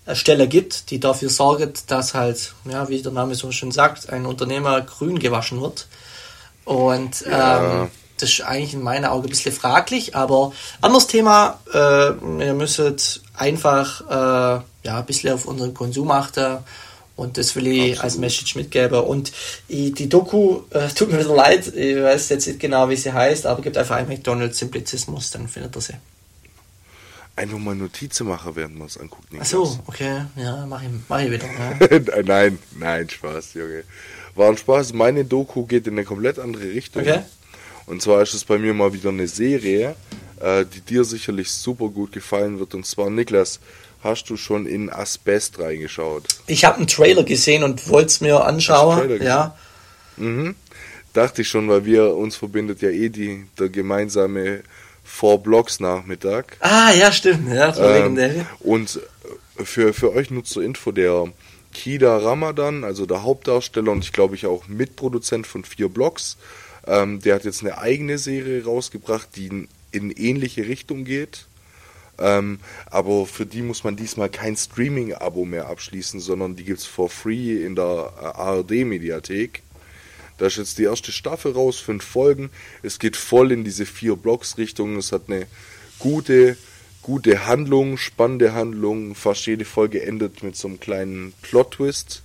äh, Stelle gibt, die dafür sorgen, dass halt, ja, wie der Name so schön sagt, ein Unternehmer grün gewaschen wird. Und ja. ähm, das ist eigentlich in meinen Augen ein bisschen fraglich, aber anderes Thema, äh, wir müssen einfach äh, ja, ein bisschen auf unseren Konsum achten und das will ich Absolut. als Message mitgeben. Und ich, die Doku, äh, tut mir leid, ich weiß jetzt nicht genau, wie sie heißt, aber gibt einfach ein McDonald's Simplizismus, dann findet ihr sie. Einfach mal Notizen machen, während man es anguckt. Ach so, okay, ja, mach ich, mach ich wieder. Ja. nein, nein, Spaß, Junge. War ein Spaß. Meine Doku geht in eine komplett andere Richtung. Okay. Und zwar ist es bei mir mal wieder eine Serie, äh, die dir sicherlich super gut gefallen wird. Und zwar, Niklas, hast du schon in Asbest reingeschaut? Ich habe einen Trailer gesehen und wollte es mir anschauen. Ja. Mhm. Dachte ich schon, weil wir uns verbindet ja eh die, der gemeinsame Four Blocks Nachmittag. Ah, ja, stimmt. Ja, ähm. Und für, für euch nur zur Info, der Kida Ramadan, also der Hauptdarsteller und ich glaube ich auch Mitproduzent von vier Blocks, ähm, der hat jetzt eine eigene Serie rausgebracht, die in, in ähnliche Richtung geht. Ähm, aber für die muss man diesmal kein Streaming-Abo mehr abschließen, sondern die gibt es for free in der äh, ARD-Mediathek. Da ist jetzt die erste Staffel raus, fünf Folgen. Es geht voll in diese vier Blocks-Richtung. Es hat eine gute, gute Handlung, spannende Handlung. Fast jede Folge endet mit so einem kleinen Plot-Twist.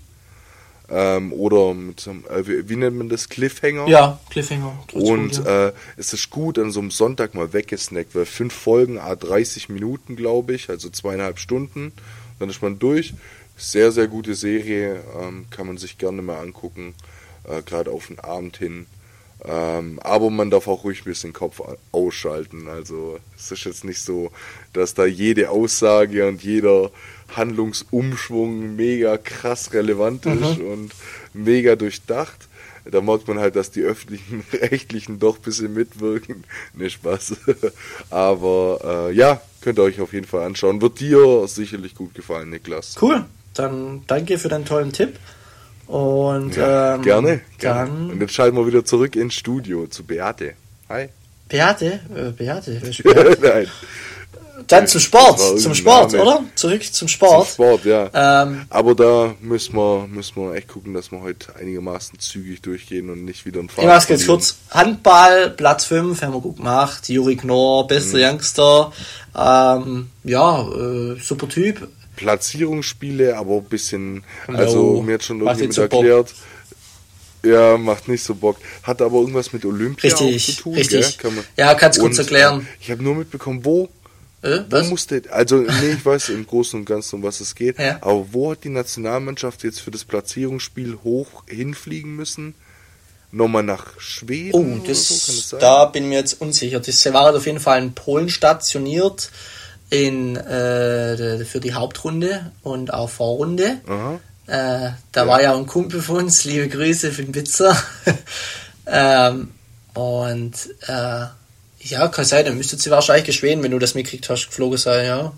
Ähm, oder mit so einem, äh, wie, wie, nennt man das? Cliffhanger? Ja, Cliffhanger. Und äh, es ist gut an so einem Sonntag mal weggesnackt, weil fünf Folgen, a 30 Minuten, glaube ich, also zweieinhalb Stunden. Dann ist man durch. Sehr, sehr gute Serie, ähm, kann man sich gerne mal angucken äh, gerade auf den Abend hin. Ähm, aber man darf auch ruhig ein bisschen Kopf ausschalten. Also es ist jetzt nicht so, dass da jede Aussage und jeder Handlungsumschwung mega krass relevant mhm. ist und mega durchdacht. Da merkt man halt, dass die öffentlichen Rechtlichen doch ein bisschen mitwirken. Ne, Spaß. Aber äh, ja, könnt ihr euch auf jeden Fall anschauen. Wird dir sicherlich gut gefallen, Niklas. Cool. Dann danke für deinen tollen Tipp. Und ja, ähm, gerne, gerne. Dann Und jetzt schalten wir wieder zurück ins Studio zu Beate. Hi. Beate? Äh, Beate? Beate? Nein. Dann zum Sport, zum Sport, Name. oder? Zurück zum Sport. Zum Sport, ja. Ähm, Aber da müssen wir, müssen wir echt gucken, dass wir heute einigermaßen zügig durchgehen und nicht wieder ein Fahrt Ich mach's ganz kurz. Handball, Platz 5, haben wir gut gemacht. Juri Knorr, bester mhm. Youngster. Ähm, ja, äh, super Typ. Platzierungsspiele, aber ein bisschen, also mir hat schon irgendjemand so erklärt, ja, macht nicht so Bock. Hat aber irgendwas mit Olympia richtig, zu tun, richtig. Kann man, ja, kannst du kurz erklären. Äh, ich habe nur mitbekommen, wo äh, wo musste, also nee, ich weiß im Großen und Ganzen, um was es geht, ja. aber wo hat die Nationalmannschaft jetzt für das Platzierungsspiel hoch hinfliegen müssen? Nochmal nach Schweden? Oh, das, so? das da bin ich mir jetzt unsicher. Das war auf jeden Fall in Polen stationiert in, äh, für die Hauptrunde und auch Vorrunde. Äh, da ja. war ja ein Kumpel von uns, liebe Grüße für den Witzer. ähm, und äh, ja, kann sein, dann müsste sie wahrscheinlich geschwehen, wenn du das mitgekriegt hast, geflogen sein, ja.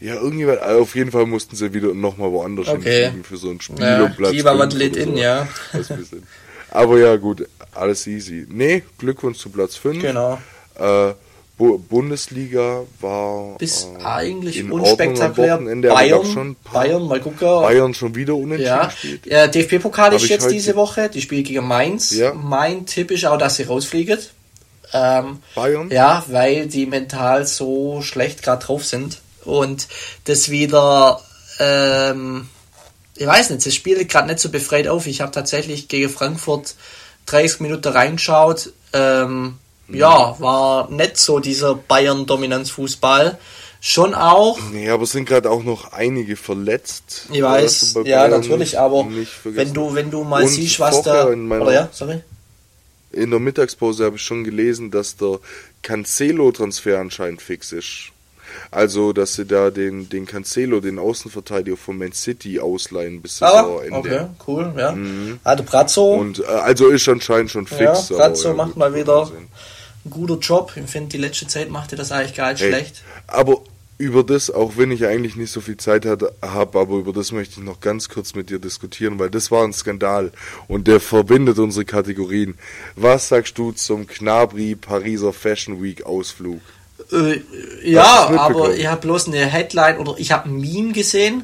Ja, irgendwie, auf jeden Fall mussten sie wieder nochmal woanders okay. hinfliegen für so ein Spiel ja, und Platz. Man lädt in, ja. Aber ja, gut, alles easy. Nee, Glückwunsch zu Platz 5. Genau. Äh, Bundesliga war bis äh, eigentlich unspektakulär. Bayern, schon Bayern, mal gucken. Bayern schon wieder unentschieden ja. spielt. Ja, DFB-Pokal ist jetzt diese Woche. Die spielen gegen Mainz. Ja. Mein Tipp ist auch, dass sie rausfliegen. Ähm, Bayern? Ja, weil die mental so schlecht gerade drauf sind und das wieder. Ähm, ich weiß nicht, das Spiel gerade nicht so befreit auf. Ich habe tatsächlich gegen Frankfurt 30 Minuten reingeschaut. Ähm, ja, war nicht so dieser Bayern-Dominanz-Fußball. Schon auch. Nee, aber es sind gerade auch noch einige verletzt. Ich weiß, ja, natürlich, aber wenn du, wenn du mal Und siehst, was da. Oder ja, sorry. In der Mittagspause habe ich schon gelesen, dass der Cancelo-Transfer anscheinend fix ist. Also, dass sie da den, den Cancelo, den Außenverteidiger von Man City, ausleihen bis ah, Saisonende. Okay, cool, ja. Mhm. Ah, der Brazzo. Und, äh, also ist anscheinend schon fix. Ja, Brazzo macht mal wieder ein guter Job. Ich finde, die letzte Zeit macht er das eigentlich gar nicht hey, schlecht. Aber über das, auch wenn ich eigentlich nicht so viel Zeit habe, aber über das möchte ich noch ganz kurz mit dir diskutieren, weil das war ein Skandal und der verbindet unsere Kategorien. Was sagst du zum Knabri Pariser Fashion Week Ausflug? Äh, ja, aber ich habe bloß eine Headline oder ich habe ein Meme gesehen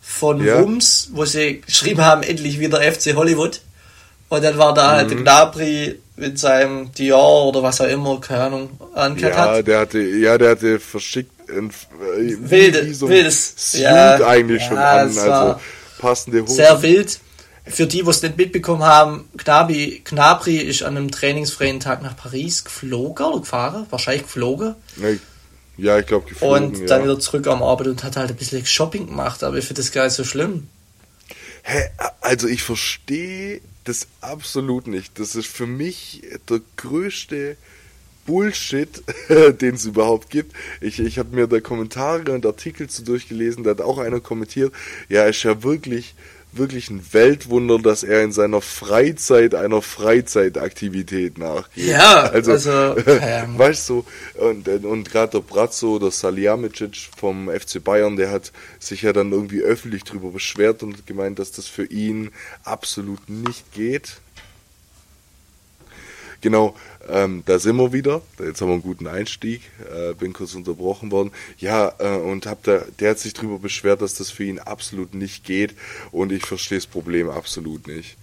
von ja. Wums, wo sie geschrieben haben, endlich wieder FC Hollywood. Und dann war da halt mhm. der Gnabry mit seinem Dior oder was auch immer, keine Ahnung, angehört ja, hat. Der hatte, ja, der hatte verschickt äh, Wilde, so wildes Suit ja, eigentlich ja, schon an, also passende Hose. Sehr wild. Für die, die es nicht mitbekommen haben, Gnabry, Gnabry ist an einem trainingsfreien Tag nach Paris geflogen oder gefahren, wahrscheinlich geflogen. Ja, ich glaube geflogen. Und dann wieder zurück am Abend und hat halt ein bisschen Shopping gemacht, aber ich finde das gar nicht so schlimm. Hä, also ich verstehe das absolut nicht. Das ist für mich der größte Bullshit, den es überhaupt gibt. Ich, ich habe mir da Kommentare und Artikel zu durchgelesen, da hat auch einer kommentiert, ja, ist ja wirklich wirklich ein Weltwunder, dass er in seiner Freizeit einer Freizeitaktivität nachgeht. Ja, also, also ähm. weißt du, und, und gerade der Brazzo, der Salihamidzic vom FC Bayern, der hat sich ja dann irgendwie öffentlich darüber beschwert und gemeint, dass das für ihn absolut nicht geht. Genau, ähm, da sind wir wieder. Jetzt haben wir einen guten Einstieg. Äh, bin kurz unterbrochen worden. Ja, äh, und hab da, der hat sich darüber beschwert, dass das für ihn absolut nicht geht. Und ich verstehe das Problem absolut nicht.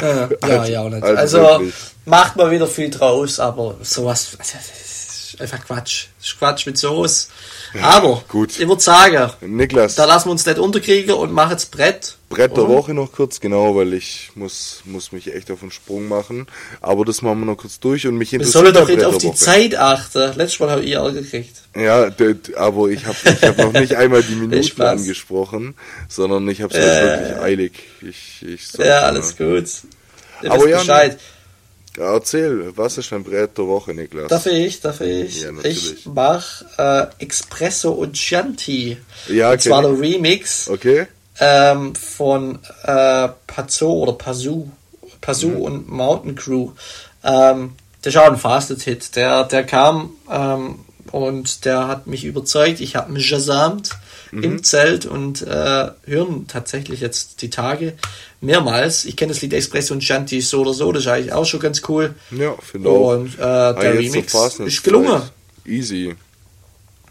Äh, ja, also, ja, nicht. Also, also macht man wieder viel draus, aber sowas, also, einfach Quatsch. Das ist Quatsch mit Soße. Aber gut. ich würde sagen, Niklas, da lassen wir uns nicht unterkriegen und machen jetzt Brett. Brett der Woche noch kurz, genau, weil ich muss, muss mich echt auf den Sprung machen. Aber das machen wir noch kurz durch und mich interessiert. Wir sollen doch jetzt auf die. Zeit achten. Letztes Mal habe ich Ärger gekriegt. Ja, aber ich habe ich hab noch nicht einmal die Minuten angesprochen, sondern ich habe es äh, wirklich eilig. Ich, ich ja, alles gut. Ihr aber ja, Bescheid. Ja, erzähl, was ist dein Brett der Woche, Niklas? Darf ich, darf ich? Ja, ich mach äh, Espresso und Chianti. Ja, okay. Und zwar der Remix okay. ähm, von äh, Pazzo oder Pazoo, Pazoo mhm. und Mountain Crew. Ähm, der ist auch ein Fasted-Hit. Der, der kam ähm, und der hat mich überzeugt. Ich habe mich gesamt mhm. im Zelt und äh, hören tatsächlich jetzt die Tage mehrmals. Ich kenne das Lied Espresso und Shanty so oder so, das ist eigentlich auch schon ganz cool. Ja, finde auch. Und äh, der ah, Remix ist gelungen. Easy.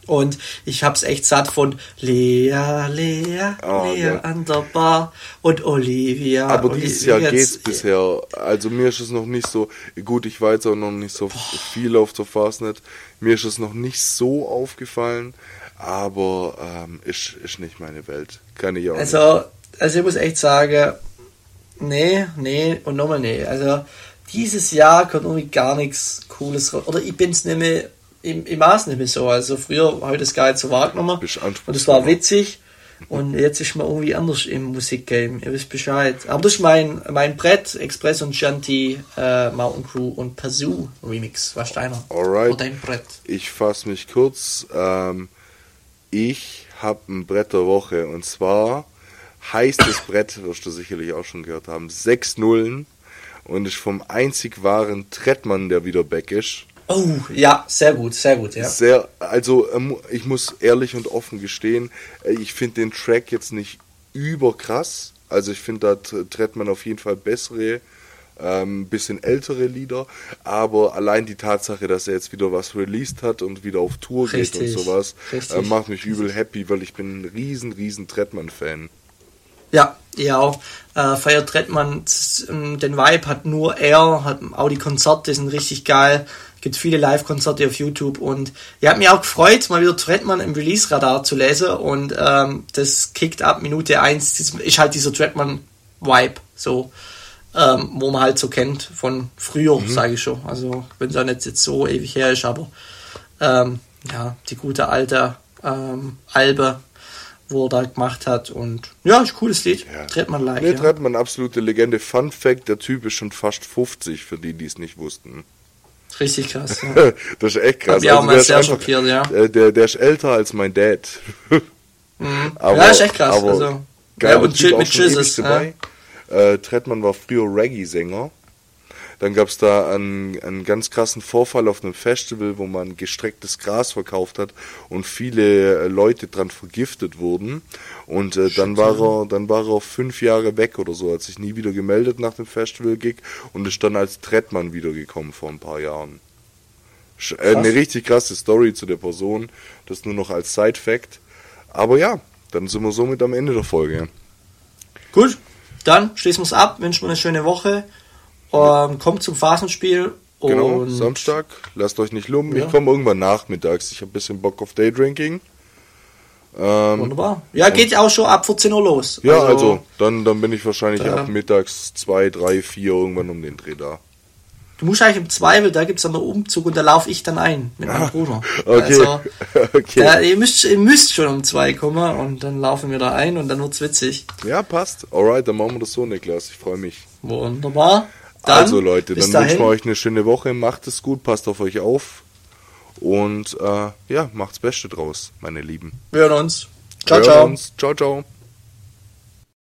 Und ich hab's echt satt von Lea, Lea, oh, Lea ja. an der Bar und Olivia. Aber Olivia dieses Jahr geht's bisher. Also mir ist es noch nicht so, gut, ich jetzt auch noch nicht so Boah. viel auf der Fastnet. Mir ist es noch nicht so aufgefallen aber ähm, ist, ist nicht meine Welt. Kann ich auch also, nicht. Also ich muss echt sagen, nee, nee und nochmal nee. Also dieses Jahr kommt irgendwie gar nichts Cooles raus. Oder ich bin es nicht mehr, im, im Maß nicht mehr so. Also früher habe ich das gar nicht so wahrgenommen. Und es war witzig. Und jetzt ist man irgendwie anders im Musikgame. Ihr wisst Bescheid. Aber das ist mein, mein Brett, Express und Shanty, äh, Mountain Crew und Pazoo Remix. Was deiner? Alright. Oder dein Brett? Ich fasse mich kurz. Ähm, ich habe ein Brett der Woche und zwar heißt das Brett, wirst du sicherlich auch schon gehört haben, sechs Nullen und ist vom einzig wahren Trettmann, der wieder back ist. Oh, ja, sehr gut, sehr gut, ja. Sehr, also ähm, ich muss ehrlich und offen gestehen, äh, ich finde den Track jetzt nicht überkrass. Also ich finde, da Trettmann auf jeden Fall bessere ähm, bisschen ältere Lieder, aber allein die Tatsache, dass er jetzt wieder was released hat und wieder auf Tour richtig, geht und sowas, äh, macht mich übel happy, weil ich bin ein riesen, riesen Trettmann-Fan. Ja, ja auch. Äh, feiert Trettmann ähm, den Vibe, hat nur er, hat auch die Konzerte, sind richtig geil. Gibt viele Live-Konzerte auf YouTube und ja, hat mich auch gefreut, mal wieder Trettmann im Release-Radar zu lesen und ähm, das kickt ab Minute 1, ist halt dieser Trettmann-Vibe, so ähm, wo man halt so kennt von früher, mhm. sage ich schon. Also wenn es ja nicht jetzt so ewig her ist, aber ähm, ja, die gute alte ähm, Albe, wo er da gemacht hat und ja, ist ein cooles Lied. Ja. Trettmann live. Nee, ja. Trettmann, absolute Legende. Fun Fact, der Typ ist schon fast 50, für die, die es nicht wussten. Richtig krass. Ja. das ist echt krass. Ja, also, mal sehr schockiert, ja. Der, der, ist älter als mein Dad. mhm. aber, ja, ist echt krass. Also, ja, und chillt mit Jizzes. Dabei. Äh, Trettmann war früher Reggae-Sänger. Dann gab es da einen, einen ganz krassen Vorfall auf einem Festival, wo man gestrecktes Gras verkauft hat und viele äh, Leute dran vergiftet wurden. Und äh, dann war er, dann war er fünf Jahre weg oder so, hat sich nie wieder gemeldet nach dem Festival-Gig und ist dann als Trettmann wiedergekommen vor ein paar Jahren. Äh, eine richtig krasse Story zu der Person, das nur noch als Side-Fact. Aber ja, dann sind wir somit am Ende der Folge. Gut, dann schließen wir es ab, wünschen wir eine schöne Woche. Ähm, kommt zum Phasenspiel. Genau, Samstag. Lasst euch nicht lumpen. Ja. Ich komme irgendwann nachmittags. Ich habe ein bisschen Bock auf Daydrinking. Ähm, Wunderbar. Ja, geht auch schon ab 14 Uhr los. Ja, also, also dann, dann bin ich wahrscheinlich ab mittags 2, 3, 4 irgendwann um den Dreh da. Du musst eigentlich im Zweifel, da gibt es dann einen Umzug und da laufe ich dann ein mit meinem Bruder. Okay. Also, okay. Da, ihr, müsst, ihr müsst schon um zwei kommen und dann laufen wir da ein und dann wird's witzig. Ja, passt. Alright, dann machen wir das so, Niklas. Ich freue mich. Wunderbar. Dann, also Leute, dann wünschen wir euch eine schöne Woche. Macht es gut, passt auf euch auf. Und äh, ja, macht's Beste draus, meine Lieben. Wir hören uns. Ciao, wir ciao. Uns. Ciao, ciao.